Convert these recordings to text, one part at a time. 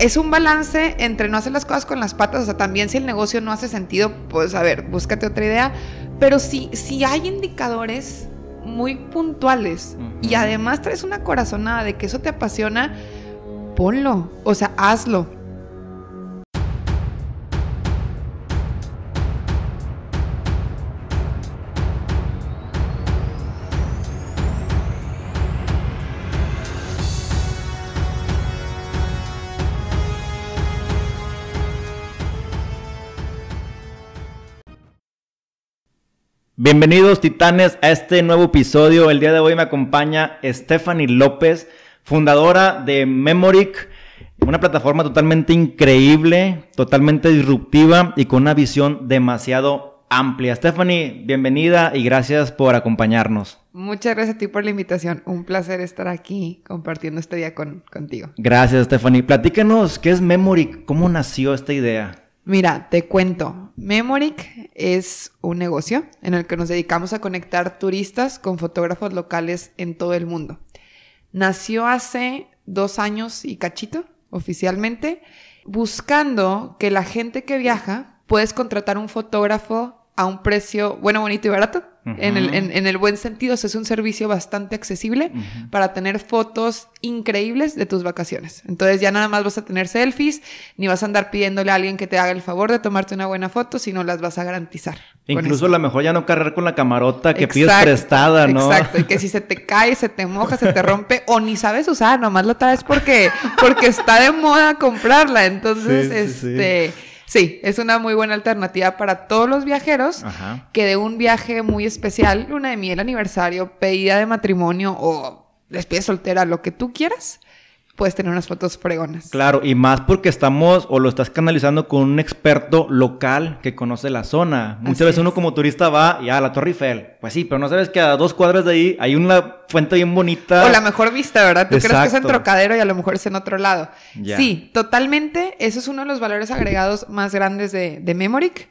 es un balance entre no hacer las cosas con las patas, o sea, también si el negocio no hace sentido, pues a ver, búscate otra idea, pero si, si hay indicadores muy puntuales y además traes una corazonada de que eso te apasiona, ponlo, o sea, hazlo. Bienvenidos titanes a este nuevo episodio. El día de hoy me acompaña Stephanie López, fundadora de Memoric, una plataforma totalmente increíble, totalmente disruptiva y con una visión demasiado amplia. Stephanie, bienvenida y gracias por acompañarnos. Muchas gracias a ti por la invitación. Un placer estar aquí compartiendo este día contigo. Gracias, Stephanie. Platícanos, ¿qué es Memoric? ¿Cómo nació esta idea? Mira, te cuento. Memoric es un negocio en el que nos dedicamos a conectar turistas con fotógrafos locales en todo el mundo. Nació hace dos años y cachito, oficialmente, buscando que la gente que viaja puedes contratar un fotógrafo a un precio bueno, bonito y barato. En, el, en, el, buen sentido, es un servicio bastante accesible para tener fotos increíbles de tus vacaciones. Entonces ya nada más vas a tener selfies, ni vas a andar pidiéndole a alguien que te haga el favor de tomarte una buena foto, sino las vas a garantizar. Incluso a lo mejor ya no cargar con la camarota que pides prestada, ¿no? Exacto, y que si se te cae, se te moja, se te rompe, o ni sabes usar, nomás lo traes porque, porque está de moda comprarla. Entonces, este... Sí, es una muy buena alternativa para todos los viajeros que de un viaje muy especial, luna de miel, aniversario, pedida de matrimonio o despedida soltera, lo que tú quieras, puedes tener unas fotos fregonas. Claro, y más porque estamos o lo estás canalizando con un experto local que conoce la zona. Muchas veces uno como turista va y a ah, la Torre Eiffel. Pues sí, pero no sabes que a dos cuadras de ahí hay una fuente bien bonita. O la mejor vista, ¿verdad? Tú crees que es en Trocadero y a lo mejor es en otro lado. Sí, totalmente. Eso es uno de los valores agregados más grandes de, de Memoric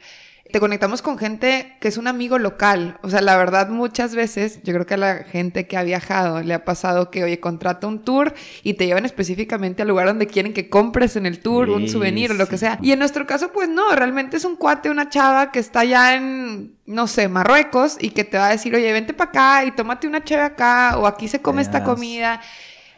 te conectamos con gente que es un amigo local. O sea, la verdad, muchas veces, yo creo que a la gente que ha viajado le ha pasado que, oye, contrata un tour y te llevan específicamente al lugar donde quieren que compres en el tour un souvenir o lo que sea. Y en nuestro caso, pues no, realmente es un cuate, una chava que está ya en, no sé, Marruecos y que te va a decir, oye, vente para acá y tómate una chave acá o aquí se come esta comida.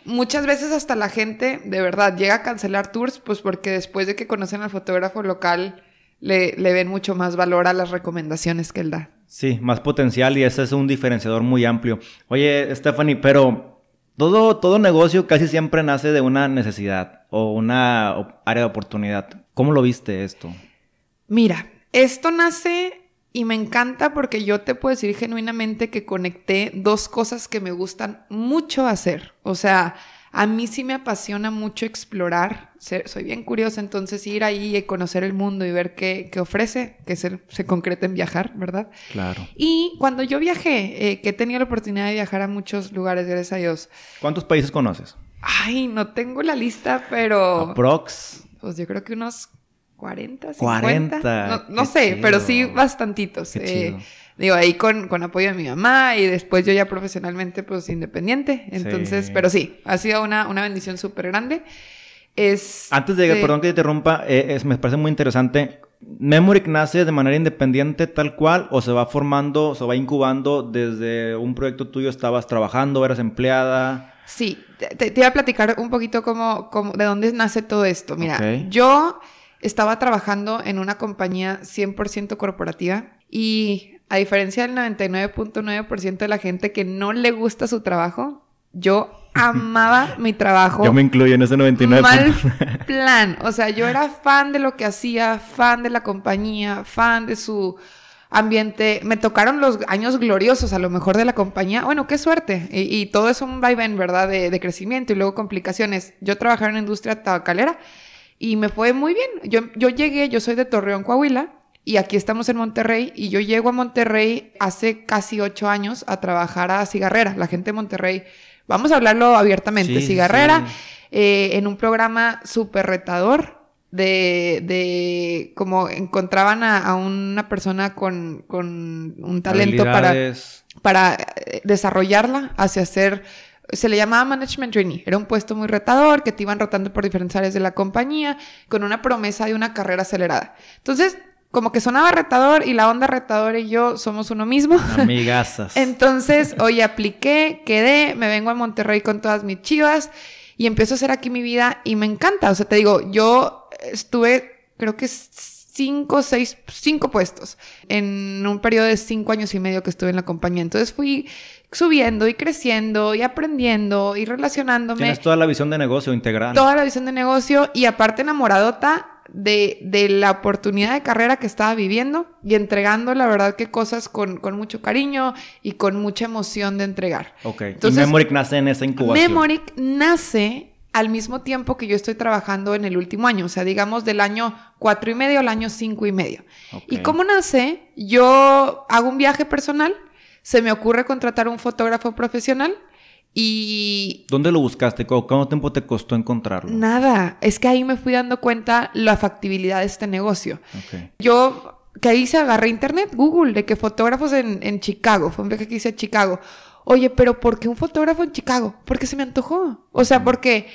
Muchas veces hasta la gente, de verdad, llega a cancelar tours, pues porque después de que conocen al fotógrafo local, le, ven mucho más valor a las recomendaciones que él da. Sí, más potencial y ese es un diferenciador muy amplio. Oye, Stephanie, pero todo, todo negocio casi siempre nace de una necesidad o una área de oportunidad. ¿Cómo lo viste esto? Mira, esto nace y me encanta porque yo te puedo decir genuinamente que conecté dos cosas que me gustan mucho hacer. O sea, a mí sí me apasiona mucho explorar, soy bien curiosa, entonces ir ahí y conocer el mundo y ver qué, ofrece, que se, se, concreta en viajar, ¿verdad? Claro. Y cuando yo viajé, eh, que he tenido la oportunidad de viajar a muchos lugares, gracias a Dios. ¿Cuántos países conoces? Ay, no tengo la lista, pero... ¿Aprox? Pues yo creo que unos 40, 50. 40. No, sé, pero sí bastantitos. Eh, digo, ahí con, con, apoyo de mi mamá y después yo ya profesionalmente, pues independiente. Entonces, pero sí, ha sido una, una bendición súper grande. Es, Antes de, perdón que te interrumpa, eh, me parece muy interesante. ¿Memoric nace de manera independiente tal cual o se va formando, se va incubando desde un proyecto tuyo, estabas trabajando, eras empleada? Sí, te, iba a platicar un poquito cómo, cómo, de dónde nace todo esto. Mira, yo estaba trabajando en una compañía 100% corporativa y a diferencia del 99.9% de la gente que no le gusta su trabajo, yo amaba mi trabajo. Yo me incluyo en ese 99%. Mal plan. O sea, yo era fan de lo que hacía, fan de la compañía, fan de su ambiente. Me tocaron los años gloriosos a lo mejor de la compañía. Bueno, qué suerte. Y, todo es un vaivén, ¿verdad? De, de, crecimiento y luego complicaciones. Yo trabajaba en la industria tabacalera y me fue muy bien. Yo, yo llegué, yo soy de Torreón, Coahuila, y aquí estamos en Monterrey, y yo llego a Monterrey hace casi ocho años a trabajar a Cigarrera, la gente de Monterrey. Vamos a hablarlo abiertamente, Cigarrera, eh, en un programa súper retador. De, de como encontraban a, una persona con, con un talento para, para eh, desarrollarla hacia ser se le llamaba Management Trainee. Era un puesto muy retador que te iban rotando por diferentes áreas de la compañía con una promesa de una carrera acelerada. Entonces, como que sonaba retador y la onda retador y yo somos uno mismo. Amigazas. Entonces, oye, apliqué, quedé, me vengo a Monterrey con todas mis chivas y empiezo a hacer aquí mi vida y me encanta. O sea, te digo, yo estuve, creo que cinco, seis, cinco puestos en un periodo de cinco años y medio que estuve en la compañía. Entonces fui subiendo y creciendo y aprendiendo y relacionándome. Tienes toda la visión de negocio integral. Toda la visión de negocio y aparte enamoradota de, de, la oportunidad de carrera que estaba viviendo y entregando, la verdad, que cosas con, con mucho cariño y con mucha emoción de entregar. Ok. Entonces, y Memoric nace en esa incubación. Memoric nace al mismo tiempo que yo estoy trabajando en el último año, o sea, digamos del año cuatro y medio al año cinco y medio. ¿Y cómo nace? Yo hago un viaje personal, se me ocurre contratar un fotógrafo profesional y... ¿Dónde lo buscaste? ¿Cuánto tiempo te costó encontrarlo? Nada, es que ahí me fui dando cuenta la factibilidad de este negocio. Yo, que ahí se agarré internet, Google, de que fotógrafos en, en Chicago, fue un viaje que hice a Chicago. Oye, pero ¿por qué un fotógrafo en Chicago? Porque se me antojó. O sea, porque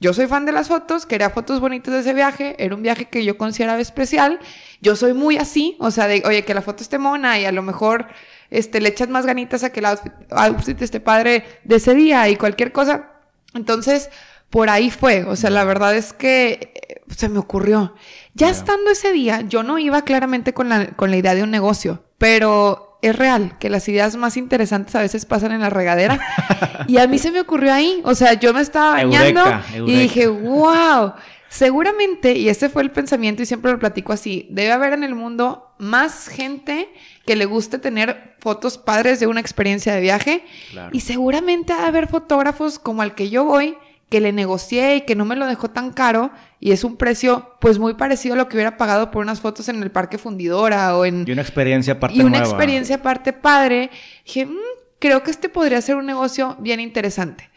yo soy fan de las fotos, quería fotos bonitas de ese viaje, era un viaje que yo consideraba especial. Yo soy muy así, o sea, de, oye, que la foto esté mona y a lo mejor este, le echas más ganitas a que el outfit, esté padre de ese día y cualquier cosa. Entonces, por ahí fue. O sea, la verdad es que eh, se me ocurrió. Ya estando ese día, yo no iba claramente con la, con la idea de un negocio, pero es real que las ideas más interesantes a veces pasan en la regadera. y a mí se me ocurrió ahí. O sea, yo me estaba bañando y dije, wow. Seguramente, y ese fue el pensamiento y siempre lo platico así, debe haber en el mundo más gente que le guste tener fotos padres de una experiencia de viaje y seguramente debe haber fotógrafos como al que yo voy que le negocié y que no me lo dejó tan caro y es un precio pues muy parecido a lo que hubiera pagado por unas fotos en el Parque Fundidora o en... Y una experiencia aparte Y una experiencia aparte padre. Dije, mm, creo que este podría ser un negocio bien interesante.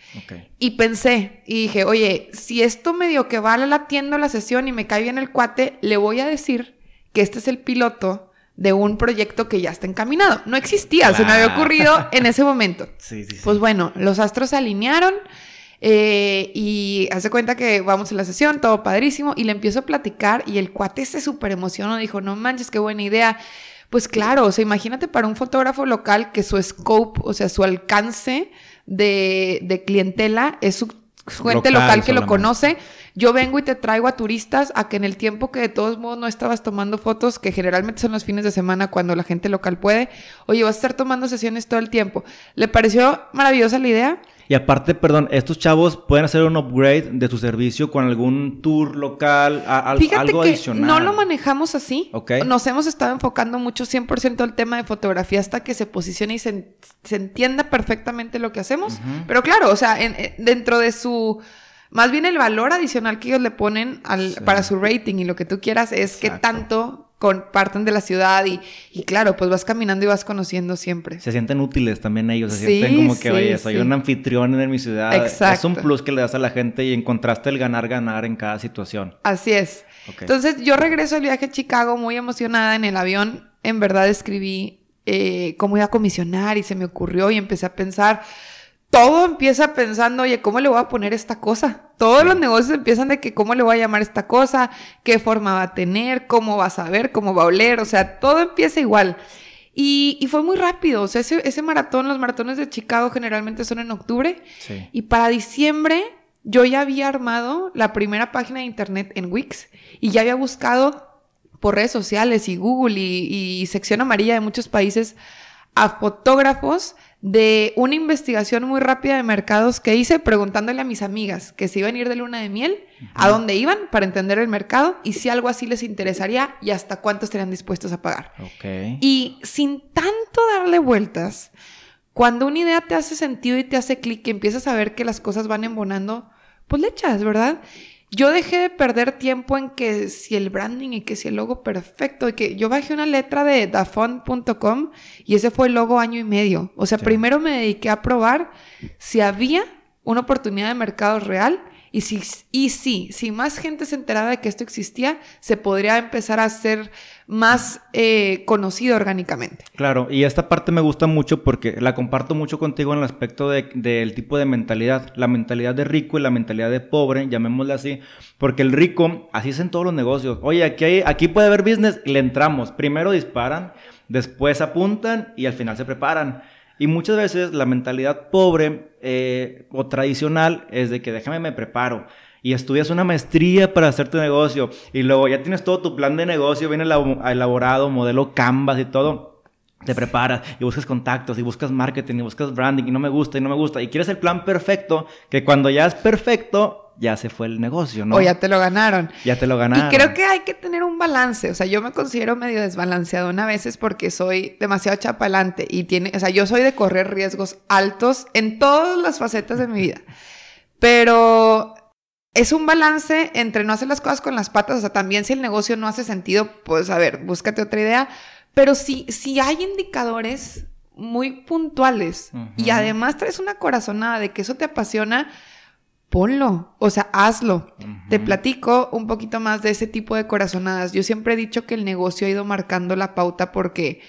Y pensé y dije, oye, si esto medio que vale la tienda la sesión y me cae bien el cuate, le voy a decir que este es el piloto de un proyecto que ya está encaminado. No existía, se me había ocurrido en ese momento. Sí, sí, Pues bueno, los astros se alinearon eh, y hace cuenta que vamos en la sesión, todo padrísimo, y le empiezo a platicar y el cuate se súper emocionó, dijo, no manches, qué buena idea. Pues claro, o sea, imagínate para un fotógrafo local que su scope, o sea, su alcance de, clientela, es su, gente local, que lo conoce. Yo vengo y te traigo a turistas a que en el tiempo que de todos modos no estabas tomando fotos, que generalmente son los fines de semana cuando la gente local puede, oye, vas a estar tomando sesiones todo el tiempo. ¿Le pareció maravillosa la idea? Y aparte, perdón, estos chavos pueden hacer un upgrade de su servicio con algún tour local, a, Fíjate algo que No lo manejamos así. Nos hemos estado enfocando mucho 100% al tema de fotografía hasta que se posicione y se, entienda perfectamente lo que hacemos. Pero claro, o sea, dentro de su más bien el valor adicional que ellos le ponen al, para su rating y lo que tú quieras es que tanto comparten de la ciudad y, y, claro, pues vas caminando y vas conociendo siempre. Se sienten útiles también ellos, se sienten como que, oye, soy un anfitrión en mi ciudad. Exacto. Es un plus que le das a la gente y encontraste el ganar-ganar en cada situación. Así es. Entonces yo regreso al viaje a Chicago muy emocionada en el avión. En verdad escribí eh, cómo iba a comisionar y se me ocurrió y empecé a pensar todo empieza pensando, oye, ¿cómo le voy a poner esta cosa? Todos los negocios empiezan de que cómo le voy a llamar esta cosa, qué forma va a tener, cómo va a saber, cómo va a oler, o sea, todo empieza igual. Y, fue muy rápido, o sea, ese, maratón, los maratones de Chicago generalmente son en octubre. Y para diciembre yo ya había armado la primera página de internet en Wix y ya había buscado por redes sociales y Google y sección amarilla de muchos países a fotógrafos de una investigación muy rápida de mercados que hice preguntándole a mis amigas que se iban a ir de luna de miel, a dónde iban para entender el mercado y si algo así les interesaría y hasta cuánto estarían dispuestos a pagar. Y sin tanto darle vueltas, cuando una idea te hace sentido y te hace clic y empiezas a ver que las cosas van embonando, pues le echas, ¿verdad? Yo dejé de perder tiempo en que si el branding y que si el logo perfecto, y que yo bajé una letra de dafont.com y ese fue el logo año y medio. O sea, primero me dediqué a probar si había una oportunidad de mercado real Y, si, y sí, si más gente se enteraba de que esto existía, se podría empezar a ser más eh, conocido orgánicamente. Claro, y esta parte me gusta mucho porque la comparto mucho contigo en el aspecto del tipo de mentalidad, la mentalidad de rico y la mentalidad de pobre, llamémosle así, porque el rico, así es en todos los negocios, oye, aquí, hay, aquí puede haber business, le entramos, primero disparan, después apuntan y al final se preparan. Y muchas veces la mentalidad pobre eh, o tradicional es de que déjame me preparo y estudias una maestría para hacer tu negocio y luego ya tienes todo tu plan de negocio bien elaborado, modelo Canvas y todo. Te preparas y buscas contactos y buscas marketing y buscas branding y no me gusta y no me gusta y quieres el plan perfecto que cuando ya es perfecto ya se fue el negocio, ¿no? O ya te lo ganaron. Ya te lo ganaron. Y creo que hay que tener un balance. O sea, yo me considero medio desbalanceado a veces porque soy demasiado chapalante y tiene, o sea, yo soy de correr riesgos altos en todas las facetas de mi vida. Pero es un balance entre no hacer las cosas con las patas. O sea, también si el negocio no hace sentido, pues a ver, búscate otra idea. Pero si, si hay indicadores muy puntuales y además traes una corazonada de que eso te apasiona, ponlo, o sea, hazlo. Te platico un poquito más de ese tipo de corazonadas. Yo siempre he dicho que el negocio ha ido marcando la pauta porque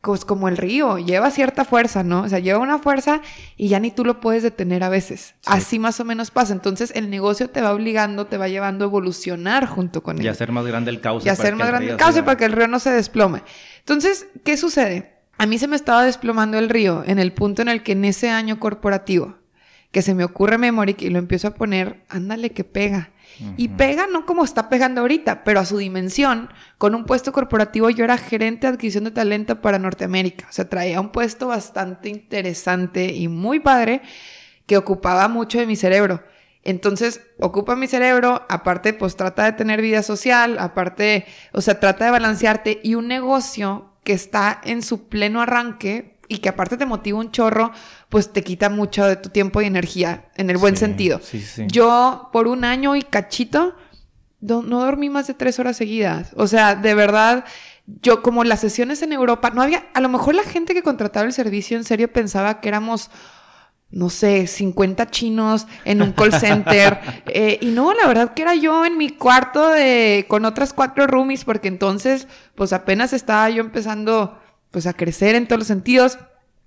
pues como el río, lleva cierta fuerza, ¿no? O sea, lleva una fuerza y ya ni tú lo puedes detener a veces. Así más o menos pasa. Entonces, el negocio te va obligando, te va llevando a evolucionar junto con él. Y hacer más grande el cauce. Y hacer más grande el cauce para que el río no se desplome. Entonces, ¿qué sucede? A mí se me estaba desplomando el río en el punto en el que en ese año corporativo que se me ocurre Memory y lo empiezo a poner, ándale que pega. Y pega no como está pegando ahorita, pero a su dimensión. Con un puesto corporativo yo era gerente de adquisición de talento para Norteamérica. O sea, traía un puesto bastante interesante y muy padre que ocupaba mucho de mi cerebro. Entonces, ocupa mi cerebro, aparte, pues trata de tener vida social, aparte, o sea, trata de balancearte y un negocio que está en su pleno arranque, y que aparte te motiva un chorro, pues te quita mucho de tu tiempo y energía, en el buen sentido. Yo por un año y cachito no, dormí más de tres horas seguidas. O sea, de verdad, yo como las sesiones en Europa, no había, a lo mejor la gente que contrataba el servicio en serio pensaba que éramos no sé, 50 chinos en un call center. Eh, y no, la verdad que era yo en mi cuarto de, con otras cuatro roomies, porque entonces, pues apenas estaba yo empezando pues a crecer en todos los sentidos.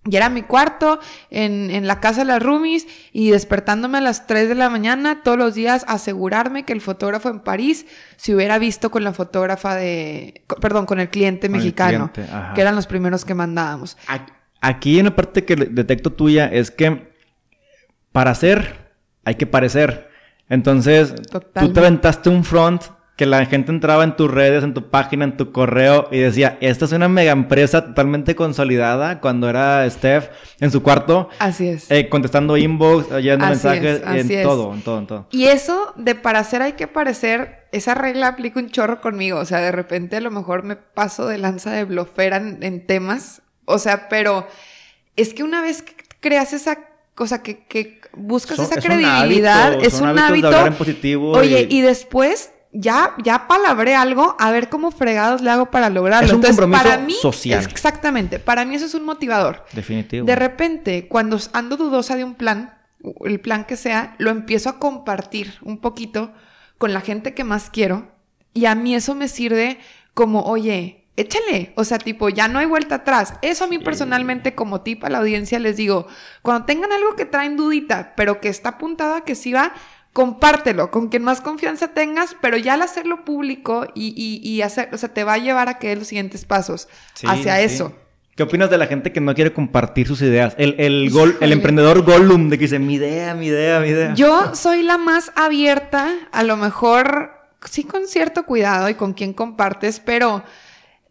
Y era mi cuarto en, en, la casa de las roomies y despertándome a las 3 de la mañana todos los días asegurarme que el fotógrafo en París se hubiera visto con la fotógrafa de, perdón, con el cliente mexicano, que eran los primeros que mandábamos. Aquí en la parte que detecto tuya es que para hacer hay que parecer. Entonces, tú te aventaste un front que la gente entraba en tus redes, en tu página, en tu correo y decía, esta es una mega empresa totalmente consolidada cuando era Steph en su cuarto. Así es. Eh, contestando inbox, oyendo mensajes, en todo, en todo, en todo. Y eso de para hacer hay que parecer, esa regla aplica un chorro conmigo. O sea, de repente a lo mejor me paso de lanza de blofera en, temas. O sea, pero es que una vez que creas esa cosa que, que buscas esa credibilidad, es un hábito. Oye, y después ya, ya palabré algo, a ver cómo fregados le hago para lograrlo. Es un compromiso para mí, social. Exactamente, para mí eso es un motivador. Definitivo. De repente, cuando ando dudosa de un plan, el plan que sea, lo empiezo a compartir un poquito con la gente que más quiero y a mí eso me sirve como, oye, échale, o sea, tipo, ya no hay vuelta atrás. Eso a mí personalmente como tip a la audiencia les digo, cuando tengan algo que traen dudita, pero que está apuntada que sí va, compártelo con quien más confianza tengas, pero ya al hacerlo público y, y, hacer, o sea, te va a llevar a que dé los siguientes pasos hacia eso. ¿Qué opinas de la gente que no quiere compartir sus ideas? El, el, gol, el emprendedor Gollum de que dice, mi idea, mi idea, mi idea. Yo soy la más abierta, a lo mejor sí con cierto cuidado y con quien compartes, pero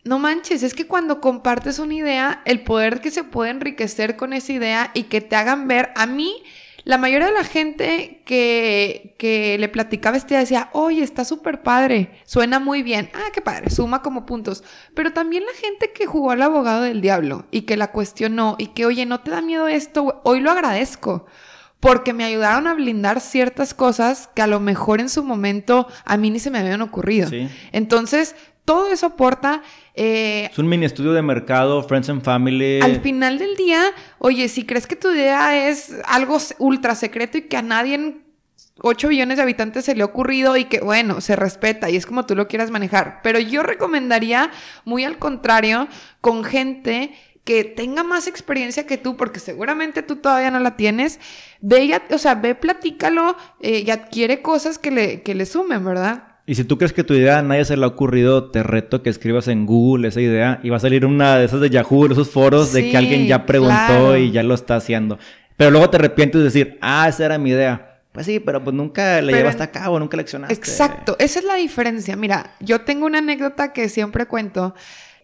no manches, es que cuando compartes una idea, el poder que se puede enriquecer con esa idea y que te hagan ver, a mí la mayoría de la gente que, que le platicaba este día decía, oye, está súper padre, suena muy bien, ah, qué padre, suma como puntos. Pero también la gente que jugó al abogado del diablo y que la cuestionó y que, oye, ¿no te da miedo esto? Hoy lo agradezco porque me ayudaron a blindar ciertas cosas que a lo mejor en su momento a mí ni se me habían ocurrido. Entonces, todo eso aporta. Eh, es un mini estudio de mercado, Friends and Family. Al final del día, oye, si crees que tu idea es algo ultra secreto y que a nadie 8 billones de habitantes se le ha ocurrido y que, bueno, se respeta y es como tú lo quieras manejar. Pero yo recomendaría, muy al contrario, con gente que tenga más experiencia que tú, porque seguramente tú todavía no la tienes, ve, ya, o sea, ve, platícalo eh, y adquiere cosas que le, que le sumen, ¿verdad? Y si tú crees que tu idea a nadie se le ha ocurrido, te reto que escribas en Google esa idea y va a salir una de esas de Yahoo, esos foros de que alguien ya preguntó y ya lo está haciendo. Pero luego te arrepientes de decir, ah, esa era mi idea. Pues sí, pero pues nunca le llevaste a cabo, nunca leccionaste. Exacto, esa es la diferencia. Mira, yo tengo una anécdota que siempre cuento.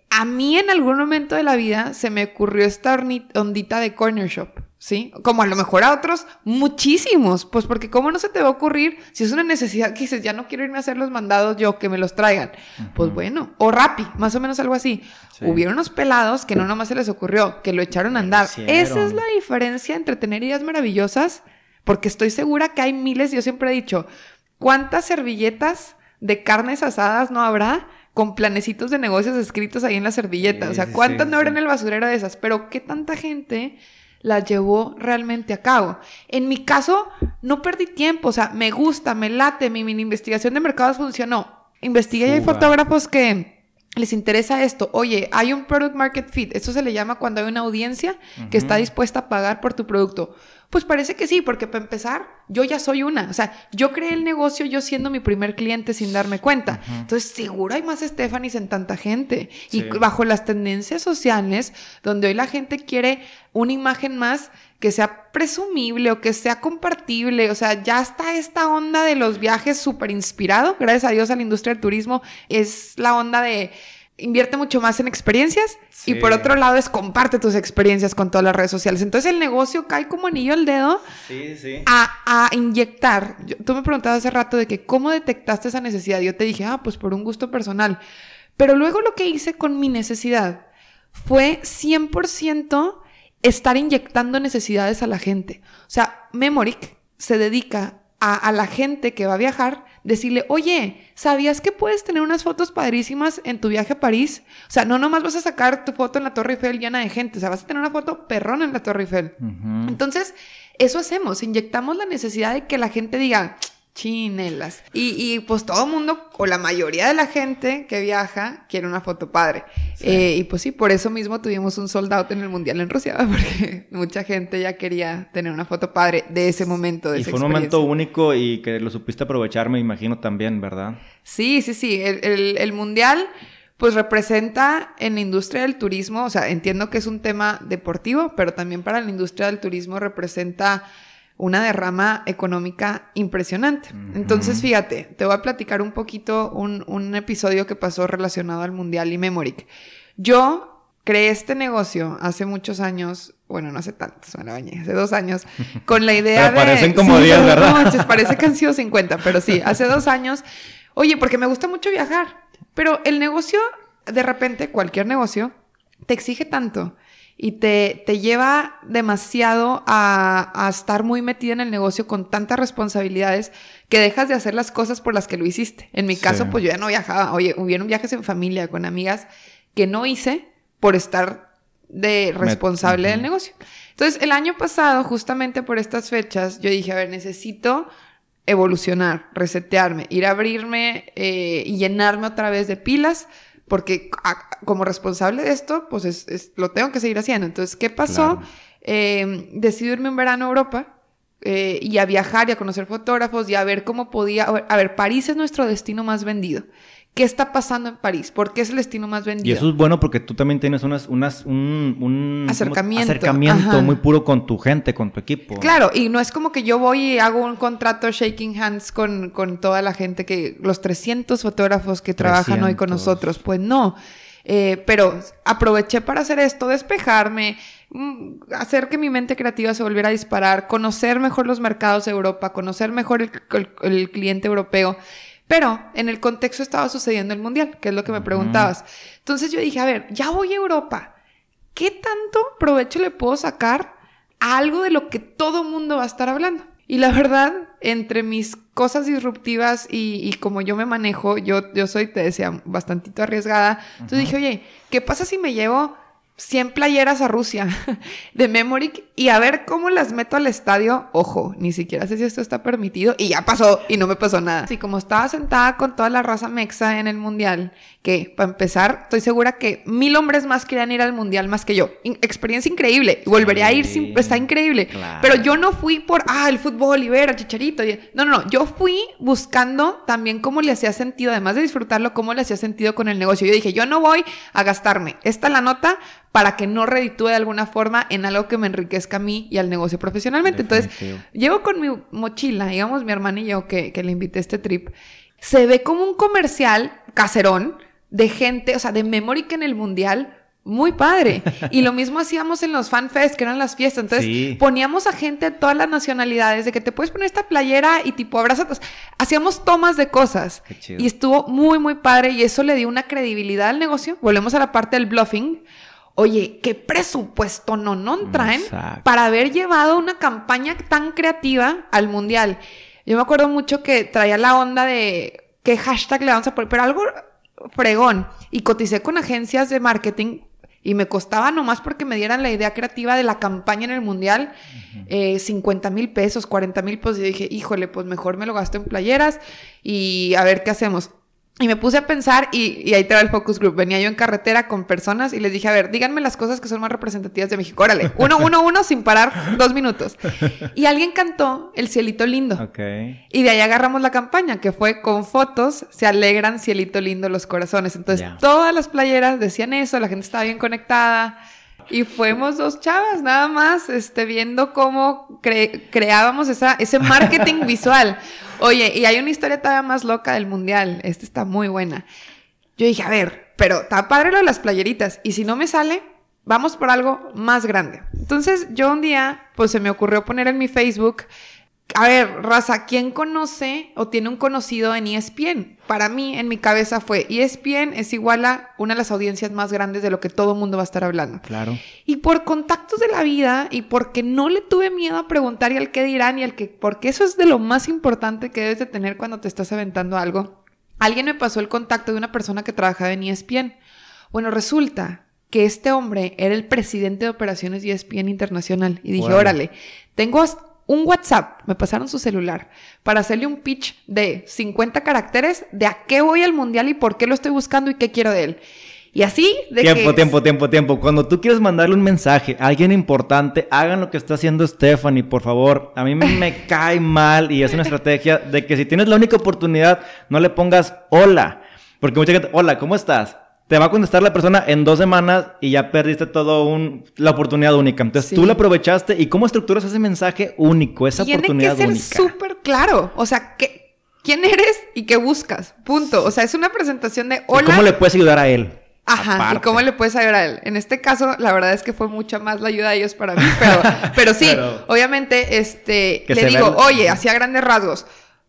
A mí en algún momento de la vida se me ocurrió esta ondita de corner shop, ¿sí? Como a lo mejor a otros, muchísimos. Pues porque cómo no se te va a ocurrir si es una necesidad que dices, ya no quiero irme a hacer los mandados yo, que me los traigan. Pues bueno, o Rappi, más o menos algo así. Hubieron unos pelados que no nomás se les ocurrió, que lo echaron a andar. Esa es la diferencia entre tener ideas maravillosas porque estoy segura que hay miles, yo siempre he dicho, ¿cuántas servilletas de carnes asadas no habrá con planecitos de negocios escritos ahí en la servilleta? o sea, ¿cuántas no habrá en el basurero de esas? Pero ¿qué tanta gente las llevó realmente a cabo? En mi caso, no perdí tiempo, o sea, me gusta, me late, mi investigación de mercados funcionó. Investigué y hay fotógrafos que les interesa esto. Oye, hay un product market fit. Esto se le llama cuando hay una audiencia que está dispuesta a pagar por tu producto. Pues parece que sí, porque para empezar, yo ya soy una. O sea, yo creé el negocio yo siendo mi primer cliente sin darme cuenta. Entonces, seguro hay más Stephanies en tanta gente. Y bajo las tendencias sociales, donde hoy la gente quiere una imagen más que sea presumible o que sea compartible. O sea, ya está esta onda de los viajes súper inspirado. Gracias a Dios a la industria del turismo. Es la onda de invierte mucho más en experiencias y por otro lado es comparte tus experiencias con todas las redes sociales. Entonces el negocio cae como anillo al dedo A, inyectar. tú me preguntabas hace rato de que cómo detectaste esa necesidad. Yo te dije, ah, pues por un gusto personal. Pero luego lo que hice con mi necesidad fue 100% estar inyectando necesidades a la gente. O sea, Memoric se dedica a, a la gente que va a viajar decirle, oye, ¿sabías que puedes tener unas fotos padrísimas en tu viaje a París? O sea, no nomás vas a sacar tu foto en la Torre Eiffel llena de gente, o sea, vas a tener una foto perrona en la Torre Eiffel. Entonces, eso hacemos, inyectamos la necesidad de que la gente diga, chinelas. Y, y pues todo el mundo, o la mayoría de la gente que viaja, quiere una foto padre. Eh, y pues sí, por eso mismo tuvimos un sold out en el Mundial en Rusia, porque mucha gente ya quería tener una foto padre de ese momento. De y fue un momento único y que lo supiste aprovechar, me imagino también, ¿verdad? Sí, sí, sí. El, el, el Mundial pues representa en la industria del turismo, o sea, entiendo que es un tema deportivo, pero también para la industria del turismo representa una derrama económica impresionante. Entonces, fíjate, te voy a platicar un poquito un, episodio que pasó relacionado al Mundial y Memoric. Yo creé este negocio hace muchos años, bueno, no hace tantos, me bañé, hace dos años, con la idea de... Parecen como 10, ¿verdad? parece que han sido 50, pero sí, hace dos años. Oye, porque me gusta mucho viajar, pero el negocio, de repente, cualquier negocio, te exige tanto y te, te lleva demasiado a, a, estar muy metida en el negocio con tantas responsabilidades que dejas de hacer las cosas por las que lo hiciste. En mi caso, pues yo ya no viajaba. Oye, hubieron viajes en familia con amigas que no hice por estar de responsable del negocio. Entonces, el año pasado, justamente por estas fechas, yo dije, a ver, necesito evolucionar, resetearme, ir a abrirme eh, y llenarme otra vez de pilas porque como responsable de esto, pues es, lo tengo que seguir haciendo. Entonces, ¿qué pasó? Eh, decidí irme un verano a Europa eh, y a viajar y a conocer fotógrafos y a ver cómo podía... A ver, París es nuestro destino más vendido. ¿Qué está pasando en París? ¿Por qué es el destino más vendido? Y eso es bueno porque tú también tienes unas, unas, un, acercamiento, acercamiento muy puro con tu gente, con tu equipo. Claro, y no es como que yo voy y hago un contrato shaking hands con, con toda la gente que, los 300 fotógrafos que trabajan hoy con nosotros. Pues no. Eh, pero aproveché para hacer esto, despejarme, mm, hacer que mi mente creativa se volviera a disparar, conocer mejor los mercados de Europa, conocer mejor el, el cliente europeo. Pero en el contexto estaba sucediendo el mundial, que es lo que me preguntabas. Entonces yo dije, a ver, ya voy a Europa. ¿Qué tanto provecho le puedo sacar a algo de lo que todo mundo va a estar hablando? Y la verdad, entre mis cosas disruptivas y, como yo me manejo, yo, yo soy, te decía, bastantito arriesgada. Entonces dije, oye, ¿qué pasa si me llevo 100 playeras a Rusia de Memoric y a ver cómo las meto al estadio. Ojo, ni siquiera sé si esto está permitido y ya pasó y no me pasó nada. Así como estaba sentada con toda la raza mexa en el mundial, que para empezar, estoy segura que mil hombres más querían ir al mundial más que yo. experiencia increíble. Volvería a ir, sin, está increíble. Pero yo no fui por, ah, el fútbol y ver Chicharito. No, no, no. Yo fui buscando también cómo le hacía sentido, además de disfrutarlo, cómo le hacía sentido con el negocio. Yo dije, yo no voy a gastarme esta la nota para que no reditúe de alguna forma en algo que me enriquezca a mí y al negocio profesionalmente. Entonces, llego con mi mochila, digamos, mi hermana y yo que, le invité a este trip, se ve como un comercial caserón de gente, o sea, de memory que en el mundial muy padre. Y lo mismo hacíamos en los fanfest, que eran las fiestas. Entonces poníamos a gente de todas las nacionalidades, de que te puedes poner esta playera y tipo abrazas. Hacíamos tomas de cosas. Y estuvo muy, muy padre. Y eso le dio una credibilidad al negocio. Volvemos a la parte del bluffing. Oye, ¿qué presupuesto no, no traen para haber llevado una campaña tan creativa al mundial? Yo me acuerdo mucho que traía la onda de qué hashtag le vamos a poner, pero algo fregón. Y coticé con agencias de marketing y me costaba nomás porque me dieran la idea creativa de la campaña en el mundial, 50 eh, mil pesos, 40 mil pesos. Y dije, híjole, pues mejor me lo gasto en playeras y a ver qué hacemos. Y me puse a pensar, y, ahí te va el focus group. Venía yo en carretera con personas y les dije, a ver, díganme las cosas que son más representativas de México. Órale, uno, uno, uno, sin parar, dos minutos. Y alguien cantó El Cielito Lindo. Okay. Y de ahí agarramos la campaña, que fue con fotos, se alegran Cielito Lindo los corazones. Entonces, todas las playeras decían eso, la gente estaba bien conectada. Y fuimos dos chavas, nada más, este, viendo cómo creábamos esa, ese marketing visual. Oye, y hay una historia todavía más loca del mundial. Esta está muy buena. Yo dije, a ver, pero está padre lo de las playeritas. Y si no me sale, vamos por algo más grande. Entonces, yo un día, pues se me ocurrió poner en mi Facebook a ver, raza, ¿quién conoce o tiene un conocido en ESPN? Para mí, en mi cabeza fue, ESPN es igual a una de las audiencias más grandes de lo que todo el mundo va a estar hablando. Claro. Y por contactos de la vida y porque no le tuve miedo a preguntar y al qué dirán y al que, porque eso es de lo más importante que debes de tener cuando te estás aventando algo. Alguien me pasó el contacto de una persona que trabajaba en ESPN. Bueno, resulta que este hombre era el presidente de operaciones de ESPN Internacional. Y dije, órale, tengo un WhatsApp, me pasaron su celular, para hacerle un pitch de 50 caracteres de a qué voy al mundial y por qué lo estoy buscando y qué quiero de él. Y así, de Tiempo, tiempo, tiempo, tiempo. Cuando tú quieres mandarle un mensaje a alguien importante, hagan lo que está haciendo Stephanie, por favor. A mí me cae mal y es una estrategia de que si tienes la única oportunidad, no le pongas hola. Porque mucha gente, hola, ¿cómo estás? Te va a contestar la persona en dos semanas y ya perdiste todo un, la oportunidad única. Entonces tú la aprovechaste y cómo estructuras ese mensaje único, esa oportunidad única. Tiene que ser súper claro. O sea, ¿qué, ¿quién eres y qué buscas? Punto. O sea, es una presentación de hola. ¿Cómo le puedes ayudar a él? Ajá, y cómo le puedes ayudar a él. En este caso, la verdad es que fue mucha más la ayuda de ellos para mí, pero, pero sí, obviamente, este, le digo, oye, hacia grandes rasgos,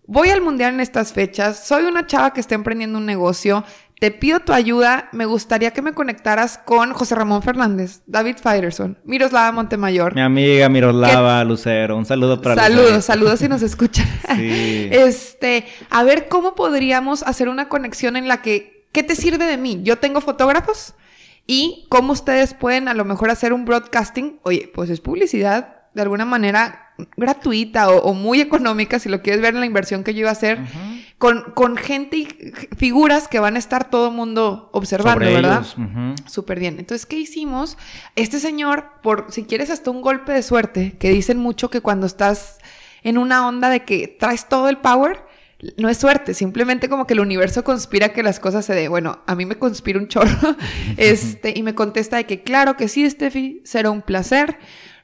voy al mundial en estas fechas, soy una chava que está emprendiendo un negocio, te pido tu ayuda. Me gustaría que me conectaras con José Ramón Fernández, David Fiderson, Miroslava Montemayor. Mi amiga Miroslava Lucero. Un saludo para Saludos, saludos si nos escuchan. Sí. Este, a ver cómo podríamos hacer una conexión en la que, ¿qué te sirve de mí? Yo tengo fotógrafos y cómo ustedes pueden a lo mejor hacer un broadcasting. Oye, pues es publicidad de alguna manera gratuita o, muy económica, si lo quieres ver en la inversión que yo iba a hacer, con, con, gente y figuras que van a estar todo el mundo observando, ¿verdad? Súper bien. Entonces, ¿qué hicimos? Este señor, por si quieres hasta un golpe de suerte, que dicen mucho que cuando estás en una onda de que traes todo el power, no es suerte, simplemente como que el universo conspira que las cosas se den. Bueno, a mí me conspira un chorro. este, y me contesta de que claro que sí, Steffi, será un placer.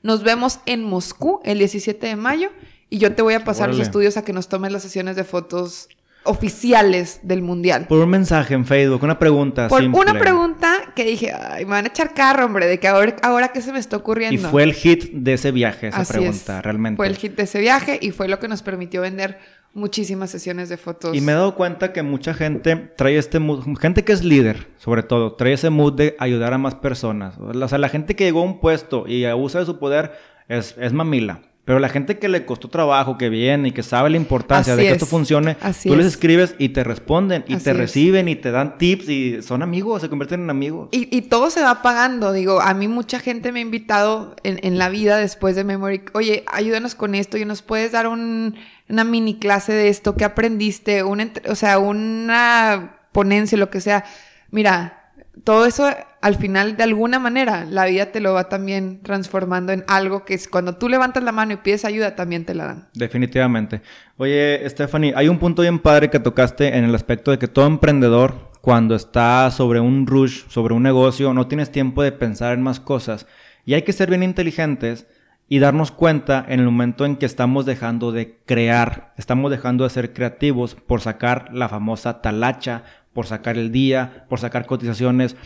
Nos vemos en Moscú el 17 de mayo y yo te voy a pasar los estudios a que nos tomes las sesiones de fotos oficiales del mundial. Por un mensaje en Facebook, una pregunta. Por una pregunta que dije, ay, me van a echar carro, hombre, de que ahora, ahora qué se me está ocurriendo. Y fue el hit de ese viaje, esa pregunta, realmente. Fue el hit de ese viaje y fue lo que nos permitió vender muchísimas sesiones de fotos. Y me he dado cuenta que mucha gente trae este mood, gente que es líder, sobre todo, trae ese mood de ayudar a más personas. O sea, la gente que llegó a un pueto y abusa de su poder es, es mamila. Pero la gente que le costó trabajo, que viene y que sabe la importancia de que esto funcione, tú les escribes y te responden y te reciben y te dan tips y son amigos, se convierten en amigos. Y, todo se va pagando. Digo, a mí mucha gente me ha invitado en, la vida después de Memory, oye, ayúdanos con esto y nos puedes dar una mini clase de esto, ¿qué aprendiste? o sea, una ponencia, lo que sea. Mira, todo eso al final de alguna manera la vida te lo va también transformando en algo que es cuando tú levantas la mano y pides ayuda también te la dan. Definitivamente. Oye, Stephanie, hay un punto bien padre que tocaste en el aspecto de que todo emprendedor cuando está sobre un rush, sobre un negocio, no tienes tiempo de pensar en más cosas y hay que ser bien inteligentes y darnos cuenta en el momento en que estamos dejando de crear, estamos dejando de ser creativos por sacar la famosa talacha por sacar el día, por sacar cotizaciones.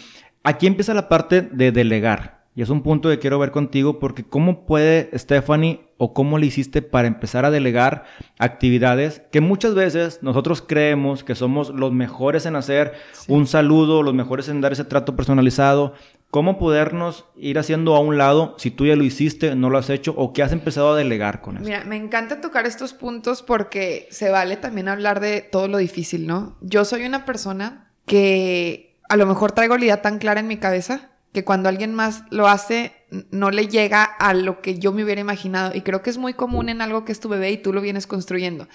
Aquí empieza la parte de delegar. Y es un punto que quiero ver contigo porque cómo puede Stephanie o cómo le hiciste para empezar a delegar actividades que muchas veces nosotros creemos que somos los mejores en hacer un saludo, los mejores en dar ese trato personalizado. ¿Cómo podernos ir haciendo a un lado si tú ya lo hiciste, no lo has hecho o que has empezado a delegar con eso? Mira, me encanta tocar estos puntos porque se vale también hablar de todo lo difícil, ¿no? Yo soy una persona que a lo mejor traigo la idea tan clara en mi cabeza que cuando alguien más lo hace no le llega a lo que yo me hubiera imaginado. Y creo que es muy común en algo que es tu bebé y tú lo vienes construyendo.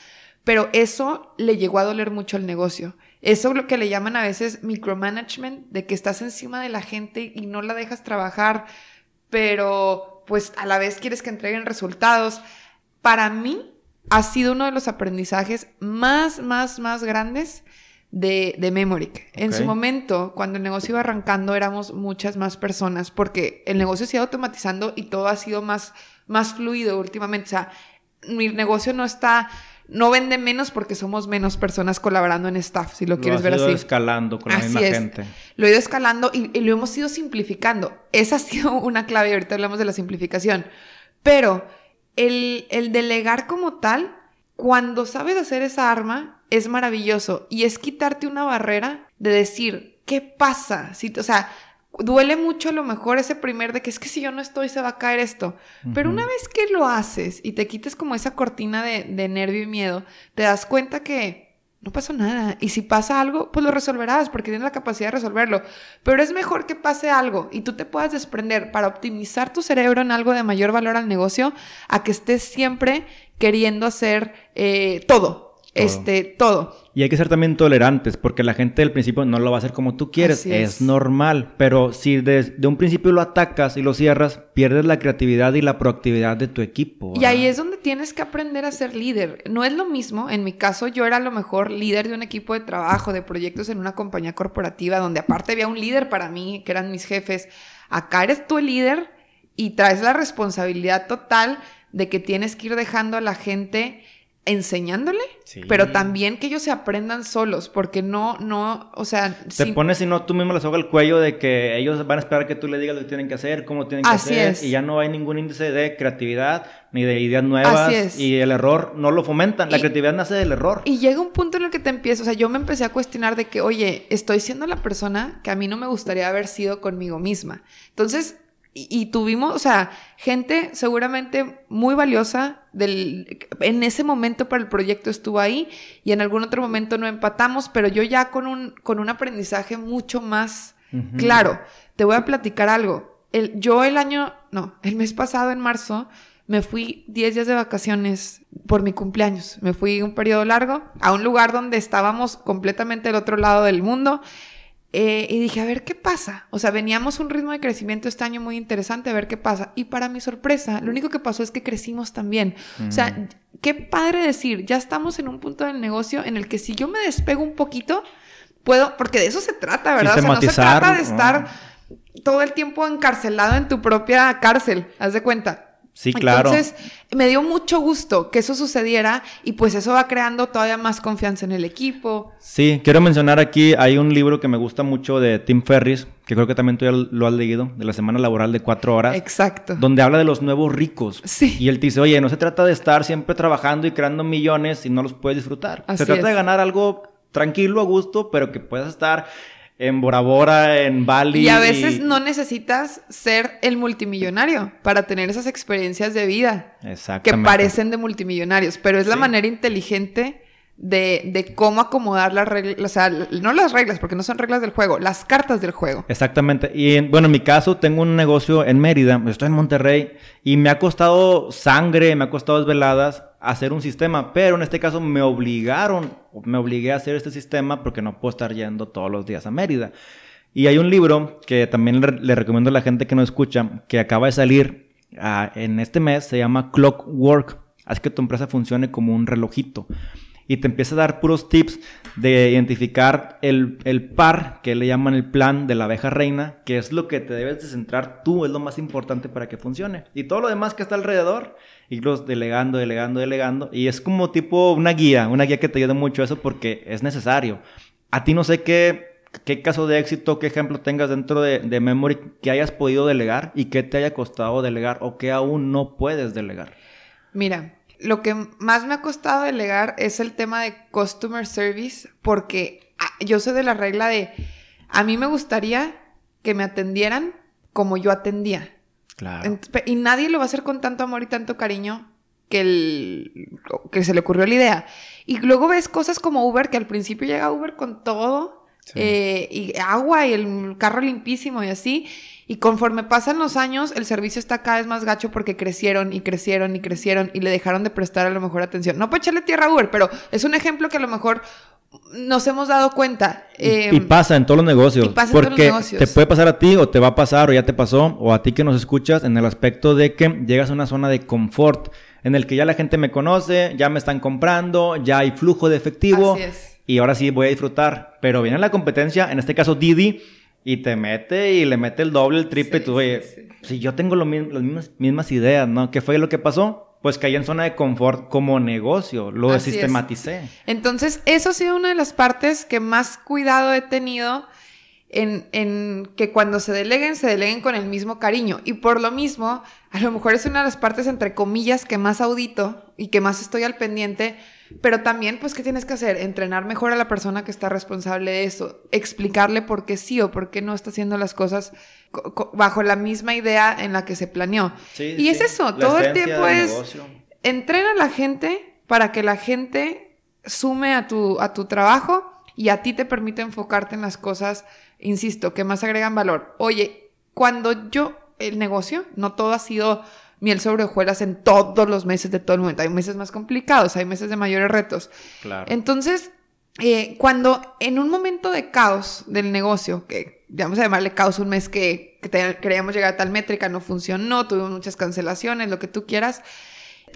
Pero eso le llegó a doler mucho al negocio. Eso es lo que le llaman a veces micromanagement, de que estás encima de la gente y no la dejas trabajar, pero pues a la vez quieres que entreguen resultados. Para mí ha sido uno de los aprendizajes más, más, más grandes de, de Memoric. En su momento, cuando el negocio iba arrancando, éramos muchas más personas porque el negocio se iba automatizando y todo ha sido más, más fluido últimamente. O sea, mi negocio no está no vende menos porque somos menos personas colaborando en staff, si lo, quieres ver así. Lo he ido escalando con la misma gente. Lo he ido escalando y, lo hemos ido simplificando. Esa ha sido una clave, ahorita hablamos de la simplificación. Pero el, el delegar como tal, cuando sabes hacer esa arma, es maravilloso y es quitarte una barrera de decir, ¿qué pasa? Si, o sea, duele mucho a lo mejor ese primer de que es que si yo no estoy se va a caer esto. Pero una vez que lo haces y te quites como esa cortina de, de, nervio y miedo, te das cuenta que no pasó nada. Y si pasa algo, pues lo resolverás porque tienes la capacidad de resolverlo. Pero es mejor que pase algo y tú te puedas desprender para optimizar tu cerebro en algo de mayor valor al negocio a que estés siempre queriendo hacer eh, todo este, todo. Y hay que ser también tolerantes, porque la gente del principio no lo va a hacer como tú quieres, es. normal, pero si desde un principio lo atacas y lo cierras, pierdes la creatividad y la proactividad de tu equipo. Y ahí es donde tienes que aprender a ser líder. No es lo mismo, en mi caso yo era a lo mejor líder de un equipo de trabajo, de proyectos en una compañía corporativa, donde aparte había un líder para mí, que eran mis jefes. Acá eres tú el líder y traes la responsabilidad total de que tienes que ir dejando a la gente enseñándole, pero también que ellos se aprendan solos, porque no, no, o sea... Te pones si no tú mismo les hago el cuello de que ellos van a esperar que tú les digas lo que tienen que hacer, cómo tienen que hacer, y ya no hay ningún índice de creatividad ni de ideas nuevas, y el error no lo fomentan, la creatividad nace del error. Y llega un punto en el que te empiezas, o sea, yo me empecé a cuestionar de que, oye, estoy siendo la persona que a mí no me gustaría haber sido conmigo misma. Entonces, y, tuvimos, o sea, gente seguramente muy valiosa del, en ese momento para el proyecto estuvo ahí y en algún otro momento no empatamos, pero yo ya con un, con un aprendizaje mucho más claro. Te voy a platicar algo. El, yo el año, no, el mes pasado en marzo me fui 10 días de vacaciones por mi cumpleaños. Me fui un periodo largo a un lugar donde estábamos completamente del otro lado del mundo eh, y dije, a ver qué pasa. O sea, veníamos un ritmo de crecimiento este año muy interesante, a ver qué pasa. Y para mi sorpresa, lo único que pasó es que crecimos también. O sea, mm. qué padre decir, ya estamos en un punto del negocio en el que si yo me despego un poquito, puedo, porque de eso se trata, ¿verdad? O sea, no se trata de estar todo el tiempo encarcelado en tu propia cárcel, haz de cuenta. Sí, claro. Entonces, me dio mucho gusto que eso sucediera y pues eso va creando todavía más confianza en el equipo. Sí, quiero mencionar aquí, hay un libro que me gusta mucho de Tim Ferris, que creo que también tú ya lo has leído, de la semana laboral de cuatro horas. Exacto. Donde habla de los nuevos ricos. Sí. Y él te dice, oye, no se trata de estar siempre trabajando y creando millones y no los puedes disfrutar. se trata de ganar algo tranquilo, a gusto, pero que puedas estar en Bora Bora, en Bali. Y a veces no necesitas ser el multimillonario para tener esas experiencias de vida que parecen de multimillonarios, pero es la manera inteligente de, de, cómo acomodar las reglas, o sea, no las reglas, porque no son reglas del juego, las cartas del juego. Exactamente. Y bueno, en mi caso, tengo un negocio en Mérida, estoy en Monterrey, y me ha costado sangre, me ha costado desveladas hacer un sistema, pero en este caso me obligaron, me obligué a hacer este sistema porque no puedo estar yendo todos los días a Mérida. Y hay un libro que también le, recomiendo a la gente que no escucha, que acaba de salir ah, en este mes, se llama Clockwork. Haz que tu empresa funcione como un relojito y te empieza a dar puros tips de identificar el, par, que le llaman el plan de la abeja reina, que es lo que te debes de centrar tú, es lo más importante para que funcione. Y todo lo demás que está alrededor, irlos delegando, delegando, delegando. Y es como tipo una guía, una guía que te ayuda mucho a eso porque es necesario. A ti no sé qué, qué caso de éxito, qué ejemplo tengas dentro de, de Memory que hayas podido delegar y qué te haya costado delegar o que aún no puedes delegar. Mira, lo que más me ha costado delegar es el tema de customer service, porque ah, yo soy de la regla de, a mí me gustaría que me atendieran como yo atendía. Claro. Y nadie lo va a hacer con tanto amor y tanto cariño que, el, que se le ocurrió la idea. Y luego ves cosas como Uber, que al principio llega Uber con todo, eh, y agua y el carro limpísimo y así. Y conforme pasan los años, el servicio está cada vez más gacho porque crecieron y crecieron y crecieron y le dejaron de prestar a lo mejor atención. No puedo echarle tierra a Uber, pero es un ejemplo que a lo mejor nos hemos dado cuenta. y, em, pasa en todos los negocios. porque te puede pasar a ti o te va a pasar o ya te pasó o a ti que nos escuchas en el aspecto de que llegas a una zona de confort en el que ya la gente me conoce, ya me están comprando, ya hay flujo de efectivo. Así es. Y ahora sí voy a disfrutar. Pero viene la competencia, en este caso Didi y te mete y le mete el doble, el triple. y tú, oye, si yo tengo lo las mismas, mismas ideas, ¿no? ¿Qué fue lo que pasó? Pues caí en zona de confort como negocio, lo sistematicé. Entonces, eso ha sido una de las partes que más cuidado he tenido en, en, que cuando se deleguen, se deleguen con el mismo cariño. Y por lo mismo, a lo mejor es una de las partes, entre comillas, que más audito y que más estoy al pendiente, pero también, pues, ¿qué tienes que hacer? Entrenar mejor a la persona que está responsable de eso, explicarle por qué sí o por qué no está haciendo las cosas bajo la misma idea en la que se planeó. y es eso, todo el tiempo es, entrena a la gente para que la gente sume a tu, a tu trabajo y a ti te permite enfocarte en las cosas, insisto, que más agregan valor. Oye, cuando yo, el negocio, no todo ha sido miel sobre hojuelas en todos los meses de todo el momento. Hay meses más complicados, hay meses de mayores retos. Claro. Entonces, eh, cuando en un momento de caos del negocio, que vamos a llamarle caos un mes que, que queríamos llegar a tal métrica, no funcionó, tuvimos muchas cancelaciones, lo que tú quieras,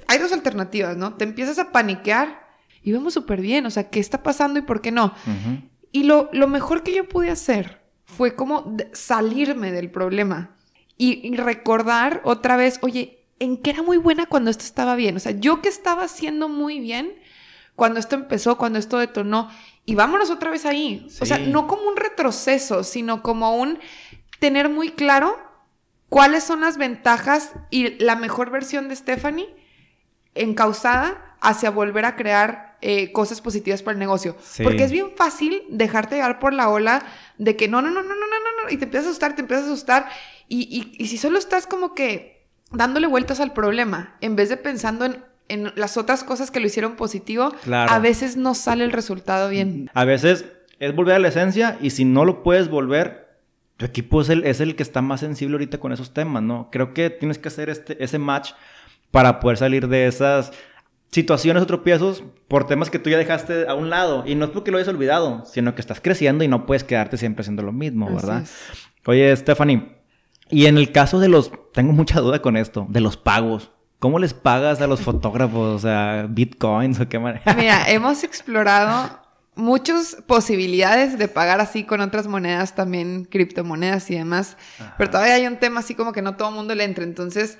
hay dos alternativas, ¿no? Te empiezas a paniquear y vemos súper bien, o sea, ¿qué está pasando y por qué no? Y lo, lo mejor que yo pude hacer fue como salirme del problema y, recordar otra vez, oye, ¿en qué era muy buena cuando esto estaba bien? O sea, yo que estaba haciendo muy bien cuando esto empezó, cuando esto detonó, y vámonos otra vez ahí. O sea, no como un retroceso, sino como un tener muy claro cuáles son las ventajas y la mejor versión de Stephanie encausada hacia volver a crear eh, cosas positivas para el negocio. Porque es bien fácil dejarte llevar por la ola de que no, no, no, no, no, no, no, y te empiezas a asustar, te empiezas a asustar, y, y, si solo estás como que dándole vueltas al problema, en vez de pensando en, en las otras cosas que lo hicieron positivo, a veces no sale el resultado bien. A veces es volver a la esencia y si no lo puedes volver, tu equipo es el, es el que está más sensible ahorita con esos temas, ¿no? Creo que tienes que hacer este, ese match para poder salir de esas situaciones o tropiezos por temas que tú ya dejaste a un lado. Y no es porque lo hayas olvidado, sino que estás creciendo y no puedes quedarte siempre haciendo lo mismo, ¿verdad? Oye, Stephanie, y en el caso de los, tengo mucha duda con esto, de los pagos. ¿Cómo les pagas a los fotógrafos? O sea, bitcoins o qué manera. Mira, hemos explorado muchas posibilidades de pagar así con otras monedas, también criptomonedas y demás. Pero todavía hay un tema así como que no todo el mundo le entra. Entonces,